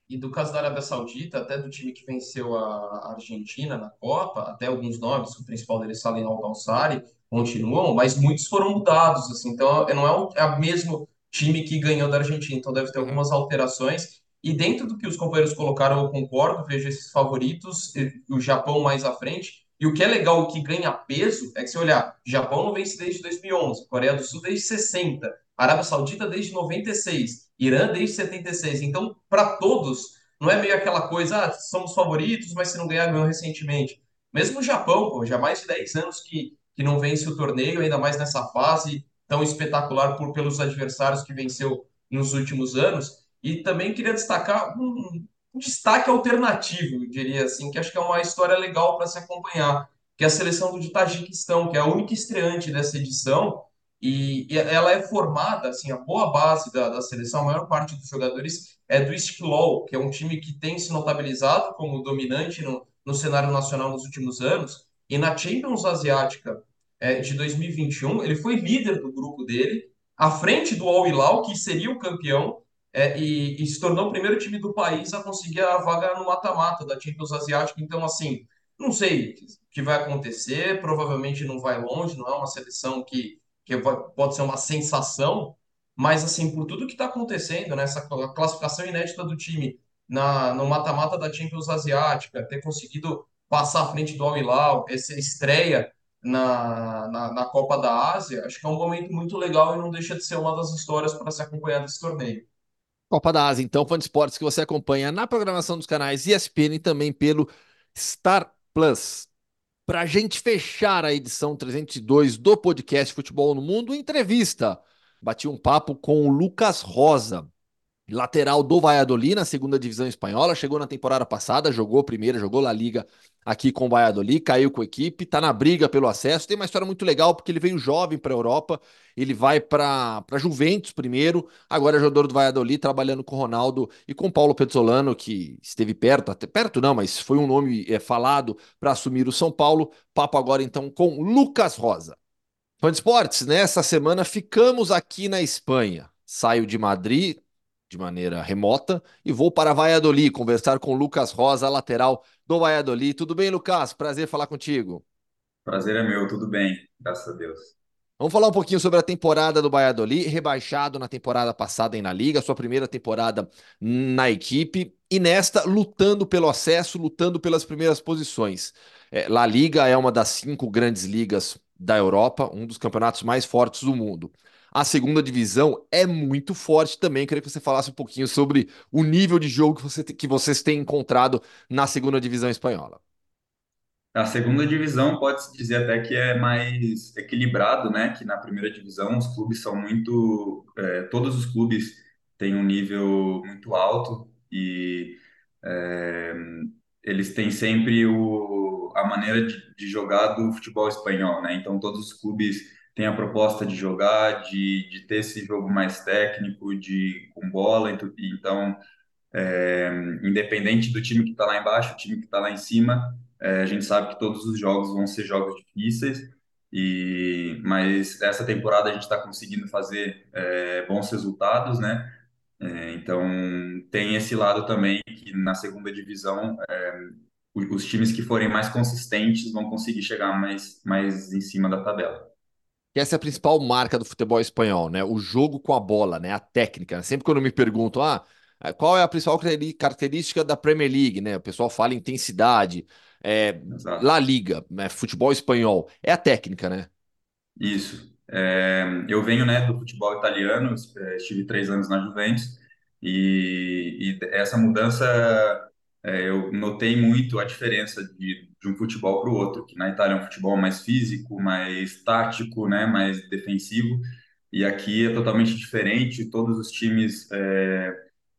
E do caso da Arábia Saudita, até do time que venceu a Argentina na Copa, até alguns nomes, o principal deles, Salim Al-Dawsari, continuam, mas muitos foram mudados, assim, então não é o, é o mesmo time que ganhou da Argentina, então deve ter algumas alterações. E dentro do que os companheiros colocaram, eu concordo, vejo esses favoritos, o Japão mais à frente. E o que é legal, o que ganha peso, é que se olhar, Japão não vence desde 2011, Coreia do Sul desde 60, Arábia Saudita desde 96, Irã desde 76. Então, para todos, não é meio aquela coisa, ah, somos favoritos, mas se não ganhar, ganhou recentemente. Mesmo o Japão, pô, já há mais de 10 anos que, que não vence o torneio, ainda mais nessa fase tão espetacular por, pelos adversários que venceu nos últimos anos. E também queria destacar um, um destaque alternativo, diria assim, que acho que é uma história legal para se acompanhar, que é a seleção do Tajiquistão, que é a única estreante dessa edição, e, ela é formada, assim, a boa base da, da seleção, a maior parte dos jogadores é do Istiklal, que é um time que tem se notabilizado como dominante no, no cenário nacional nos últimos anos, e na Champions Asiática é, de 2021, ele foi líder do grupo dele, à frente do Al Hilal, que seria o campeão, é, e, e, se tornou o primeiro time do país a conseguir a vaga no mata-mata da Champions Asiática. Então, assim, não sei o que vai acontecer, provavelmente não vai longe, não é uma seleção que, que pode ser uma sensação, mas, assim, por tudo que está acontecendo, né, essa classificação inédita do time na, no mata-mata da Champions Asiática, ter conseguido passar à frente do Al Hilal, essa estreia na, na, na, Copa da Ásia, acho que é um momento muito legal e não deixa de ser uma das histórias para se acompanhar desse torneio. Copa da Ásia, então, fã de esportes que você acompanha na programação dos canais ESPN e também pelo Star Plus. Para a gente fechar a edição 302 do podcast Futebol no Mundo, entrevista. Bati um papo com o Lucas Rosa, lateral do Valladolid na segunda divisão espanhola, chegou na temporada passada, jogou primeira, jogou La Liga aqui com o Valladolid, caiu com a equipe, tá na briga pelo acesso. Tem uma história muito legal porque ele veio jovem para a Europa, ele vai para Juventus primeiro, agora é jogador do Valladolid, trabalhando com o Ronaldo e com o Paulo Pezzolano, que esteve perto, até perto não, mas foi um nome é, falado para assumir o São Paulo. Papo agora então com Lucas Rosa. Fã de esportes, nessa semana ficamos aqui na Espanha. Saio de Madrid, de maneira remota e vou para Valladolid conversar com Lucas Rosa, lateral do Valladolid. Tudo bem, Lucas? Prazer falar contigo. Prazer é meu, tudo bem, graças a Deus. Vamos falar um pouquinho sobre a temporada do Valladolid, rebaixado na temporada passada em na Liga, sua primeira temporada na equipe, e nesta lutando pelo acesso, lutando pelas primeiras posições. É, La Liga é uma das cinco grandes ligas da Europa, um dos campeonatos mais fortes do mundo. A segunda divisão é muito forte também. Queria que você falasse um pouquinho sobre o nível de jogo que, você, que vocês têm encontrado na segunda divisão espanhola. A segunda divisão pode-se dizer até que é mais equilibrado, né? Que na primeira divisão os clubes são muito. É, todos os clubes têm um nível muito alto e é, eles têm sempre o, a maneira de, de jogar do futebol espanhol, né? Então todos os clubes tem a proposta de jogar, de, de ter esse jogo mais técnico, de com bola. Então, é, independente do time que está lá embaixo, o time que está lá em cima, é, a gente sabe que todos os jogos vão ser jogos difíceis. E mas essa temporada a gente está conseguindo fazer é, bons resultados, né? É, então tem esse lado também que na segunda divisão é, os times que forem mais consistentes vão conseguir chegar mais, mais em cima da tabela que essa é a principal marca do futebol espanhol, né? O jogo com a bola, né? A técnica. Sempre quando me perguntam, ah, eh, qual é a principal característica da Premier League, né? O pessoal fala intensidade, é, La Liga, né? futebol espanhol. É a técnica, né? Isso. É, eu venho, né, do futebol italiano, eh, estive três anos na Juventus, e, e essa mudança é, eu notei muito a diferença de, de um futebol para o outro, que na Itália é um futebol mais físico, mais tático, né, mais defensivo, e aqui é totalmente diferente. Todos os times é,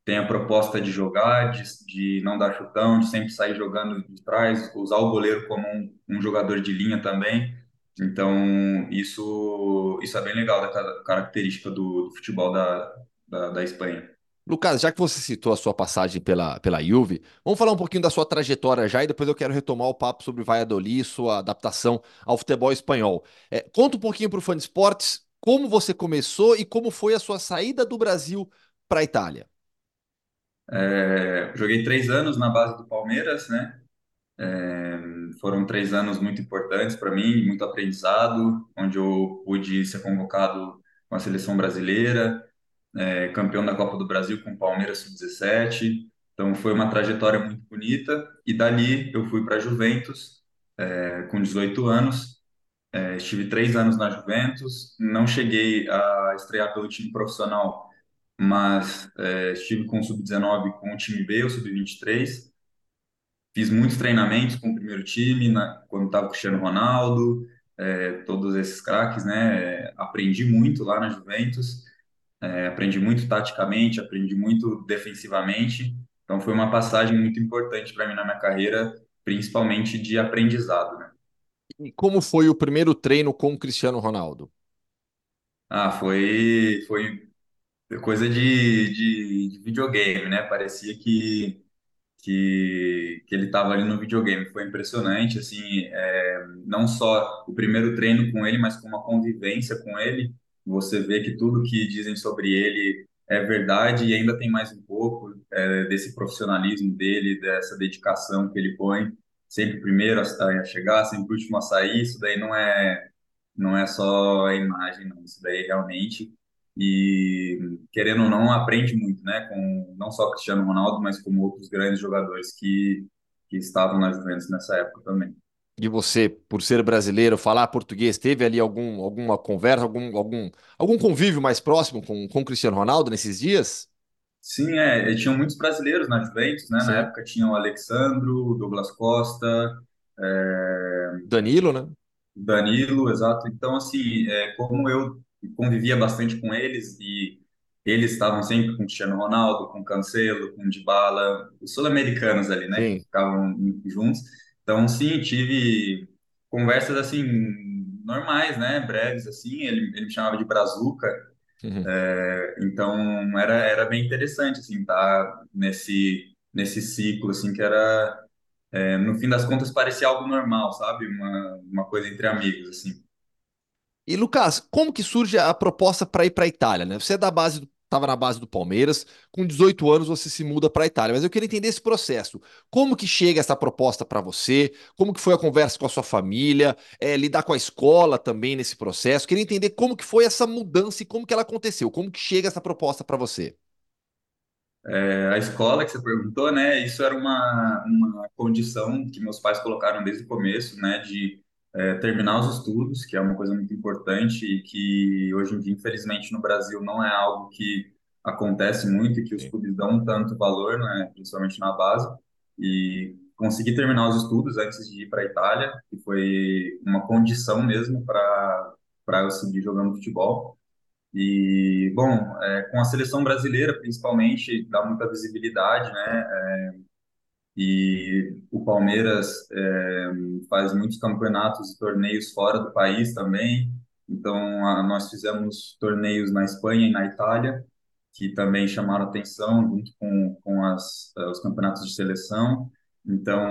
têm a proposta de jogar, de, de, não dar chutão, de sempre sair jogando de trás, usar o goleiro como um, um jogador de linha também. Então, isso, isso é bem legal da característica do, do futebol da, da, da Espanha. Lucas, já que você citou a sua passagem pela, pela Juve, vamos falar um pouquinho da sua trajetória já e depois eu quero retomar o papo sobre Valladolid e sua adaptação ao futebol espanhol. É, conta um pouquinho para o fã de esportes como você começou e como foi a sua saída do Brasil para a Itália. É, joguei três anos na base do Palmeiras, né? É, foram três anos muito importantes para mim, muito aprendizado, onde eu pude ser convocado com a seleção brasileira, é, campeão da Copa do Brasil com o Palmeiras Sub-17. Então foi uma trajetória muito bonita. E dali eu fui para a Juventus é, com 18 anos. É, estive três anos na Juventus, não cheguei a estrear pelo time profissional, mas é, estive com o Sub-19 com o time B, o Sub-23. Fiz muitos treinamentos com o primeiro time, na, quando estava com o Cristiano Ronaldo, é, todos esses craques, né? aprendi muito lá na Juventus, é, aprendi muito taticamente, aprendi muito defensivamente. Então foi uma passagem muito importante para mim na minha carreira, principalmente de aprendizado, né? E como foi o primeiro treino com o Cristiano Ronaldo? Ah, foi, foi coisa de, de, de videogame, né? Parecia que, que, que ele estava ali no videogame. Foi impressionante, assim, é, não só o primeiro treino com ele, mas com uma convivência com ele. Você vê que tudo que dizem sobre ele é verdade e ainda tem mais um pouco é, desse profissionalismo dele, dessa dedicação que ele põe sempre primeiro a chegar, sempre último a sair, isso daí não é não é só a imagem, não, isso daí realmente e querendo ou não aprende muito, né, com não só Cristiano Ronaldo, mas com outros grandes jogadores que que estavam na Juventus nessa época também. E você, por ser brasileiro, falar português, teve ali algum, alguma conversa, algum, algum, algum convívio mais próximo com, com o Cristiano Ronaldo nesses dias? Sim, é, tinham muitos brasileiros na Juventus, né? Sim. Na época tinha o Alexandro, Douglas Costa, é, Danilo, né? Danilo, exato. Então, assim, é, como eu convivia bastante com eles e eles estavam sempre com o Cristiano Ronaldo, com o Cancelo, com o Dybala, os sul-americanos ali, né? Que Sim. ficavam juntos. Então, sim, tive conversas, assim, normais, né? Breves, assim. Ele, ele me chamava de Brazuca, Uhum. então era, era bem interessante assim tá nesse nesse ciclo assim que era é, no fim das contas parecia algo normal sabe uma, uma coisa entre amigos assim E Lucas, como que surge a proposta para ir para a Itália, né? Você é da base, estava na base do Palmeiras, com 18 anos você se muda para a Itália, mas eu queria entender esse processo. Como que chega essa proposta para você? Como que foi a conversa com a sua família? É, lidar com a escola também nesse processo? Queria entender como que foi essa mudança e como que ela aconteceu. Como que chega essa proposta para você? É, a escola que você perguntou né isso era uma uma condição que meus pais colocaram desde o começo né de é, terminar os estudos que é uma coisa muito importante e que hoje em dia infelizmente no Brasil não é algo que acontece muito e que os clubes dão tanto valor né principalmente na base e consegui terminar os estudos antes de ir para a Itália, que foi uma condição mesmo para para eu seguir jogando futebol. E, bom, é, com a seleção brasileira, principalmente, dá muita visibilidade, né? E o Palmeiras é, faz muitos campeonatos e torneios fora do país também. Então, a, nós fizemos torneios na Espanha e na Itália, que também chamaram atenção, junto com, com as, eh, os campeonatos de seleção. Então,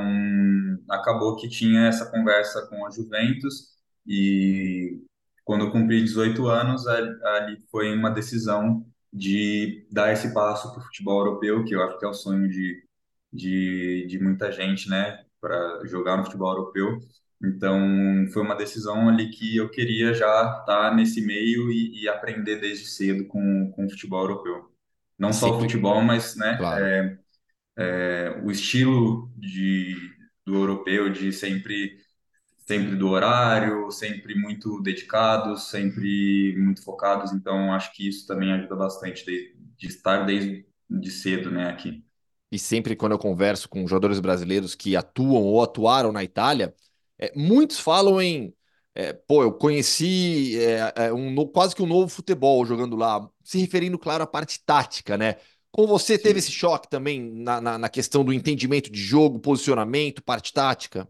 acabou que tinha essa conversa com a Juventus e quando eu cumpri 18 anos, ali ali foi uma decisão de dar esse passo para o futebol europeu, que eu acho que é o sonho de, de, de muita gente, né, para jogar no futebol europeu. Então, foi uma decisão ali que eu queria já estar nesse meio e, e aprender desde cedo com, com o futebol europeu. Não só o futebol, mas, né, claro. é, o estilo de, do europeu de sempre, sempre do horário, sempre muito dedicados, sempre muito focados. Então, acho que isso também ajuda bastante de, de estar desde de cedo, né, aqui. E sempre quando eu converso com jogadores brasileiros que atuam ou atuaram na Itália, é, muitos falam em, é, pô, eu conheci é, é, um, quase que um novo futebol jogando lá, se referindo, claro, à parte tática, né? Com você teve esse Sim. choque também na, na, na questão do entendimento de jogo, posicionamento, parte tática?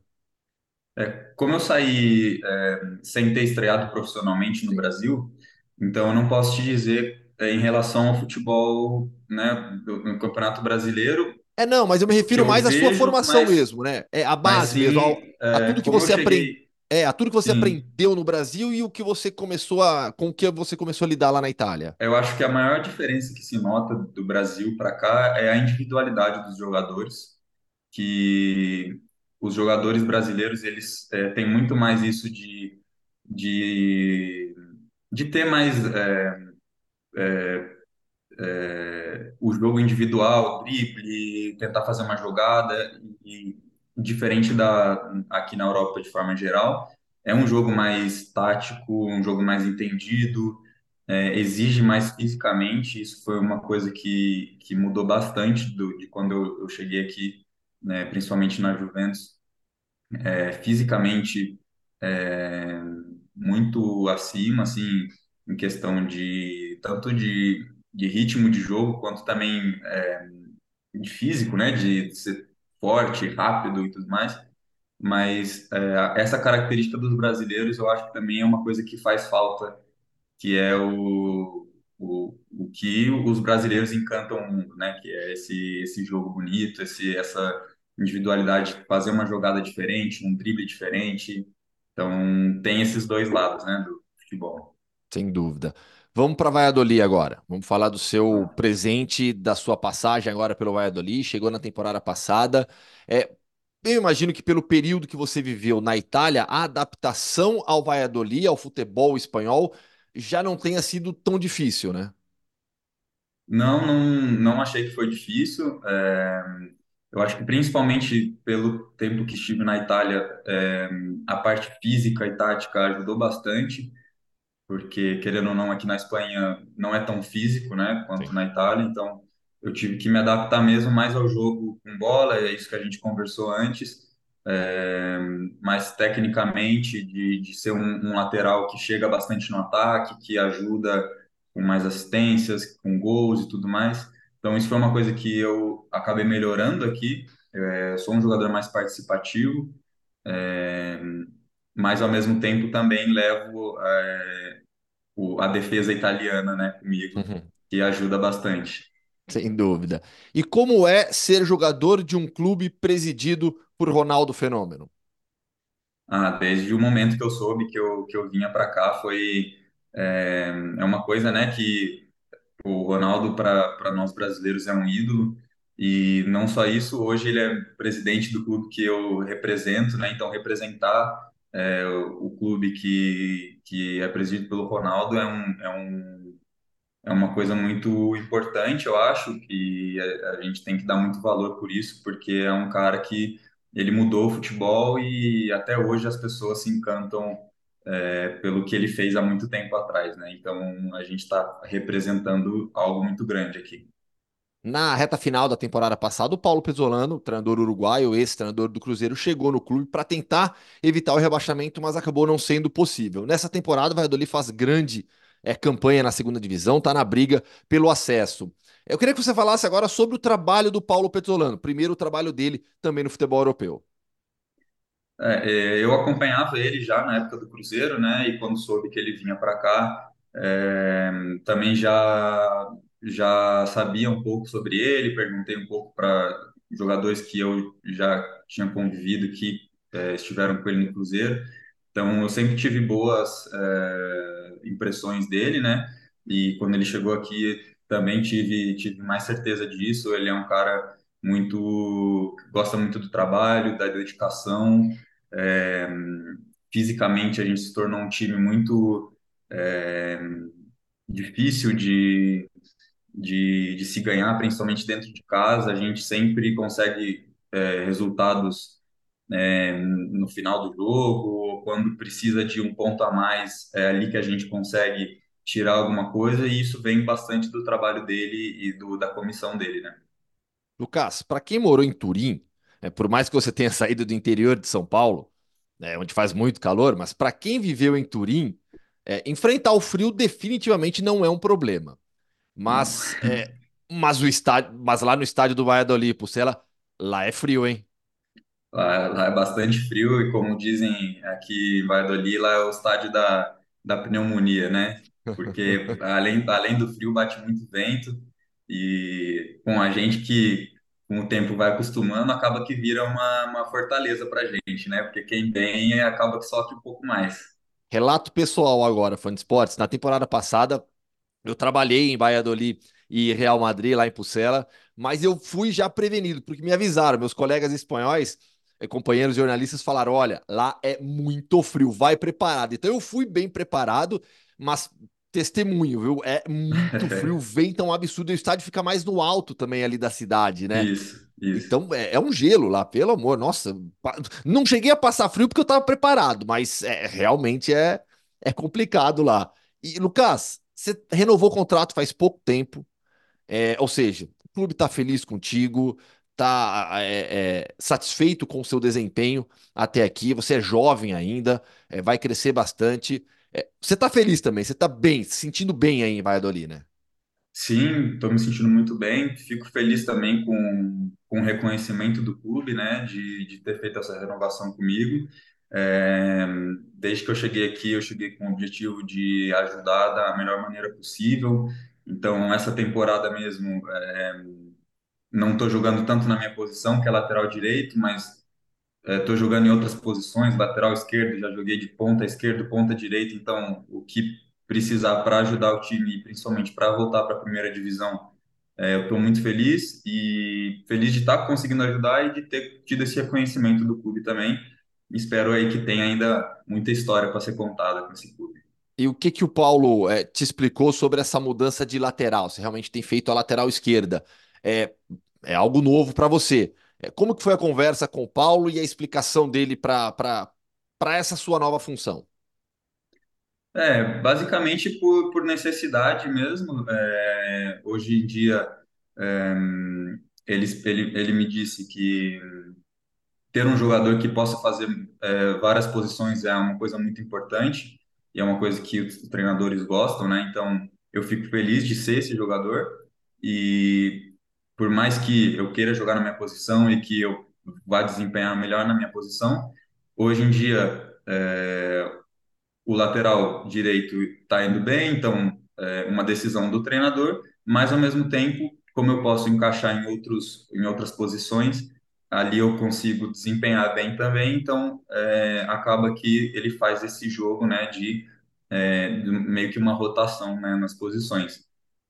É, como eu saí é, sem ter estreado profissionalmente no Sim. Brasil, então eu não posso te dizer em relação ao futebol, né, do, do Campeonato Brasileiro, É, não, mas eu me refiro eu mais à sua formação mas, mesmo, né? É a base mesmo, ao- a, é, tudo que você aprende, cheguei, é, a tudo que você sim, aprendeu no Brasil e o que você começou a, com o que você começou a lidar lá na Itália. eu acho que a maior diferença que se nota do Brasil para cá é a individualidade dos jogadores, que os jogadores brasileiros, eles é, têm muito mais isso de, de, de ter mais é, é, o jogo individual, drible, tentar fazer uma jogada, e diferente da aqui na Europa de forma geral, é um jogo mais tático, um jogo mais entendido, é, exige mais fisicamente. Isso foi uma coisa que, que mudou bastante do, de quando eu, eu cheguei aqui, né, principalmente na Juventus. É, fisicamente, é, muito acima, assim, em questão de tanto de, de ritmo de jogo quanto também é, de físico, né, de ser forte, rápido e tudo mais. Mas é, essa característica dos brasileiros, eu acho que também é uma coisa que faz falta, que é o, o, o que os brasileiros encantam o mundo, né? Que é esse, esse jogo bonito, esse, essa individualidade, fazer uma jogada diferente, um drible diferente. Então, tem esses dois lados, né, do futebol. Sem dúvida. Vamos para Valladolid agora. Vamos falar do seu presente, da sua passagem agora pelo Valladolid. Chegou na temporada passada. É, eu imagino que pelo período que você viveu na Itália, a adaptação ao Valladolid, ao futebol espanhol, já não tenha sido tão difícil, né? Não, não, não achei que foi difícil. É, eu acho que principalmente pelo tempo que estive na Itália, é, a parte física e tática ajudou bastante porque querendo ou não aqui na Espanha não é tão físico, né, quanto Sim. na Itália, então eu tive que me adaptar mesmo mais ao jogo com bola, é isso que a gente conversou antes, é, mas tecnicamente de, de ser um, um, lateral que chega bastante no ataque, que ajuda com mais assistências, com gols e tudo mais. Então isso foi uma coisa que eu acabei melhorando aqui. É, sou um jogador mais participativo, é, mas ao mesmo tempo também levo é, o, a defesa italiana né, comigo, uhum. que ajuda bastante. Sem dúvida. E como é ser jogador de um clube presidido por Ronaldo Fenômeno? Ah, desde o momento que eu soube que eu, que eu vinha para cá foi é, é uma coisa né que o Ronaldo para nós brasileiros é um ídolo e não só isso hoje ele é presidente do clube que eu represento né então representar é, o clube que, que é presidido pelo Ronaldo é, um, é, um, é uma coisa muito importante, eu acho, que a, a, gente tem que dar muito valor por isso, porque é um cara que ele mudou o futebol e até hoje as pessoas se encantam é, pelo que ele fez há muito tempo atrás, né? Então a gente está representando algo muito grande aqui. Na reta final da temporada passada, o Paulo Pesolano, treinador uruguaio, ex-treinador do Cruzeiro, chegou no clube para tentar evitar o rebaixamento, mas acabou não sendo possível. Nessa temporada, o Valladolid faz grande é, campanha na segunda divisão, está na briga pelo acesso. Eu queria que você falasse agora sobre o trabalho do Paulo Pesolano, primeiro o trabalho dele também no futebol europeu. É, é eu acompanhava ele já na época do Cruzeiro, né? E quando soube que ele vinha para cá, é, também já já sabia um pouco sobre ele, perguntei um pouco para jogadores que eu já tinha convivido que é, estiveram com ele no Cruzeiro. Então eu sempre tive boas é, impressões dele, né? E quando ele chegou aqui também tive tive mais certeza disso. Ele é um cara muito gosta muito do trabalho, da dedicação. É, fisicamente a gente se tornou um time muito é, difícil de de, de se ganhar, principalmente dentro de casa. A gente sempre consegue é, resultados é, no final do jogo, quando precisa de um ponto a mais, é ali que a gente consegue tirar alguma coisa, e isso vem bastante do trabalho dele e do, da comissão dele, né? Lucas, para quem morou em Turim, é, por mais que você tenha saído do interior de São Paulo, né, onde faz muito calor, mas para quem viveu em Turim, é, enfrentar o frio definitivamente não é um problema. Mas, é, mas, o estádio, mas lá no estádio do Valladolid, Pucela, lá é frio, hein? Lá, lá, é bastante frio e como dizem aqui em Valladolid, lá é o estádio da, da pneumonia, né? Porque além, além do frio bate muito vento e com a gente que com o tempo vai acostumando, acaba que vira uma, uma fortaleza pra gente, né? Porque quem tem acaba que sofre um pouco mais. Relato pessoal agora, fã de esportes. Na temporada passada, eu trabalhei em Valladolid e Real Madrid, lá em Pucela, mas eu fui já prevenido, porque me avisaram, meus colegas espanhóis, eh, companheiros jornalistas, falaram: olha, lá é muito frio, vai preparado. Então eu fui bem preparado, mas testemunho, viu? É muito frio, venta um absurdo. E o estádio fica mais no alto também ali da cidade, né? Isso, isso. Então é, é um gelo lá, pelo amor. Nossa, não cheguei a passar frio porque eu estava preparado, mas é, realmente é, é complicado lá. E, Lucas, você renovou o contrato faz pouco tempo, é, ou seja, o clube está feliz contigo, está é, é, satisfeito com o seu desempenho até aqui. Você é jovem ainda, é, vai crescer bastante. É, você está feliz também, você está bem, se sentindo bem aí em Valladolid, né? Sim, estou me sentindo muito bem. Fico feliz também com, com o reconhecimento do clube, né, de, de ter feito essa renovação comigo. É, desde que eu cheguei aqui, eu cheguei com o objetivo de ajudar da melhor maneira possível. Então, essa temporada mesmo, é, não estou jogando tanto na minha posição, que é lateral direito, mas estou é, jogando em outras posições, lateral esquerdo, já joguei de ponta esquerdo, ponta direita, então o que precisar para ajudar o time, principalmente para voltar para a primeira divisão, é, eu estou muito feliz e feliz de estar tá conseguindo ajudar e de ter tido esse reconhecimento do clube também. Espero aí que tenha ainda muita história para ser contada com esse clube. E o que que o Paulo é, te explicou sobre essa mudança de lateral? Você realmente tem feito a lateral esquerda é, é algo novo para você. É, como que foi a conversa com o Paulo e a explicação dele para essa sua nova função? É, basicamente por, por necessidade mesmo. É, hoje em dia, é, ele, ele, ele me disse que ter um jogador que possa fazer é, várias posições é uma coisa muito importante e é uma coisa que os treinadores gostam, né? Então, eu fico feliz de ser esse jogador e por mais que eu queira jogar na minha posição e que eu vá desempenhar melhor na minha posição, hoje em dia é, o lateral direito está indo bem, então é uma decisão do treinador, mas ao mesmo tempo, como eu posso encaixar em outros em outras posições, ali eu consigo desempenhar bem também, então é, acaba que ele faz esse jogo, né, de, é, de meio que uma rotação né, nas posições.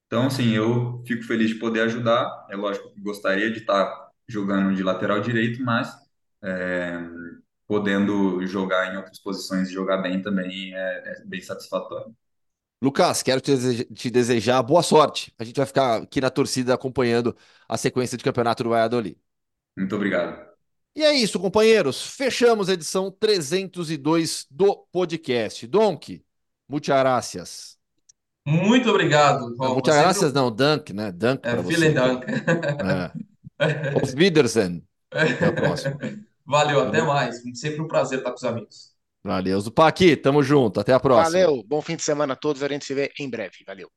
Então, assim, eu fico feliz de poder ajudar. É lógico que gostaria de estar jogando de lateral direito, mas é, podendo jogar em outras posições e jogar bem também é, é bem satisfatório. Lucas, quero te desejar boa sorte. A gente vai ficar aqui na torcida acompanhando a sequência de campeonato do Valladolid. Muito obrigado. E é isso, companheiros. Fechamos a edição 302 do podcast. Donk, muchas gracias. Muito obrigado. Não, muitas graças, não. Dunk, né? Dunk é, vielen Dank. É. Auf Wiedersehen. Até a próxima. Valeu, até mais. Sempre um prazer estar com os amigos. Valeu, Zupac. Tamo junto. Até a próxima. Valeu. Bom fim de semana a todos. A gente se vê em breve. Valeu.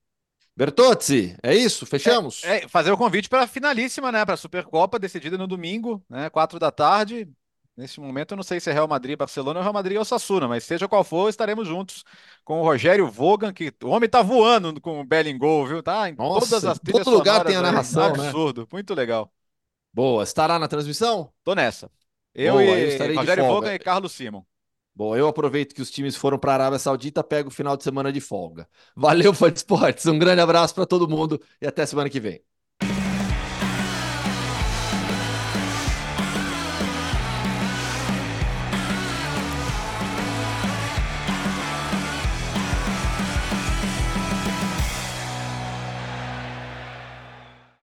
Bertozzi, é isso? Fechamos? É, é fazer o convite para a finalíssima, né? Para a Supercopa, decidida no domingo, né? Quatro da tarde. Nesse momento, eu não sei se é Real Madrid, Barcelona ou Real Madrid ou Sassuna, mas seja qual for, estaremos juntos com o Rogério Vogan, que o homem tá voando com o Bellingham, viu? Tá em Nossa, todas as trilhas todo lugar tem a narração, aí, né? Absurdo, muito legal. Boa, estará na transmissão? Tô nessa. Eu Boa, e eu Rogério Vogan e Carlos Simon. Bom, eu aproveito que os times foram para a Arábia Saudita, pego o final de semana de folga. Valeu, Fã Esportes, um grande abraço para todo mundo e até semana que vem.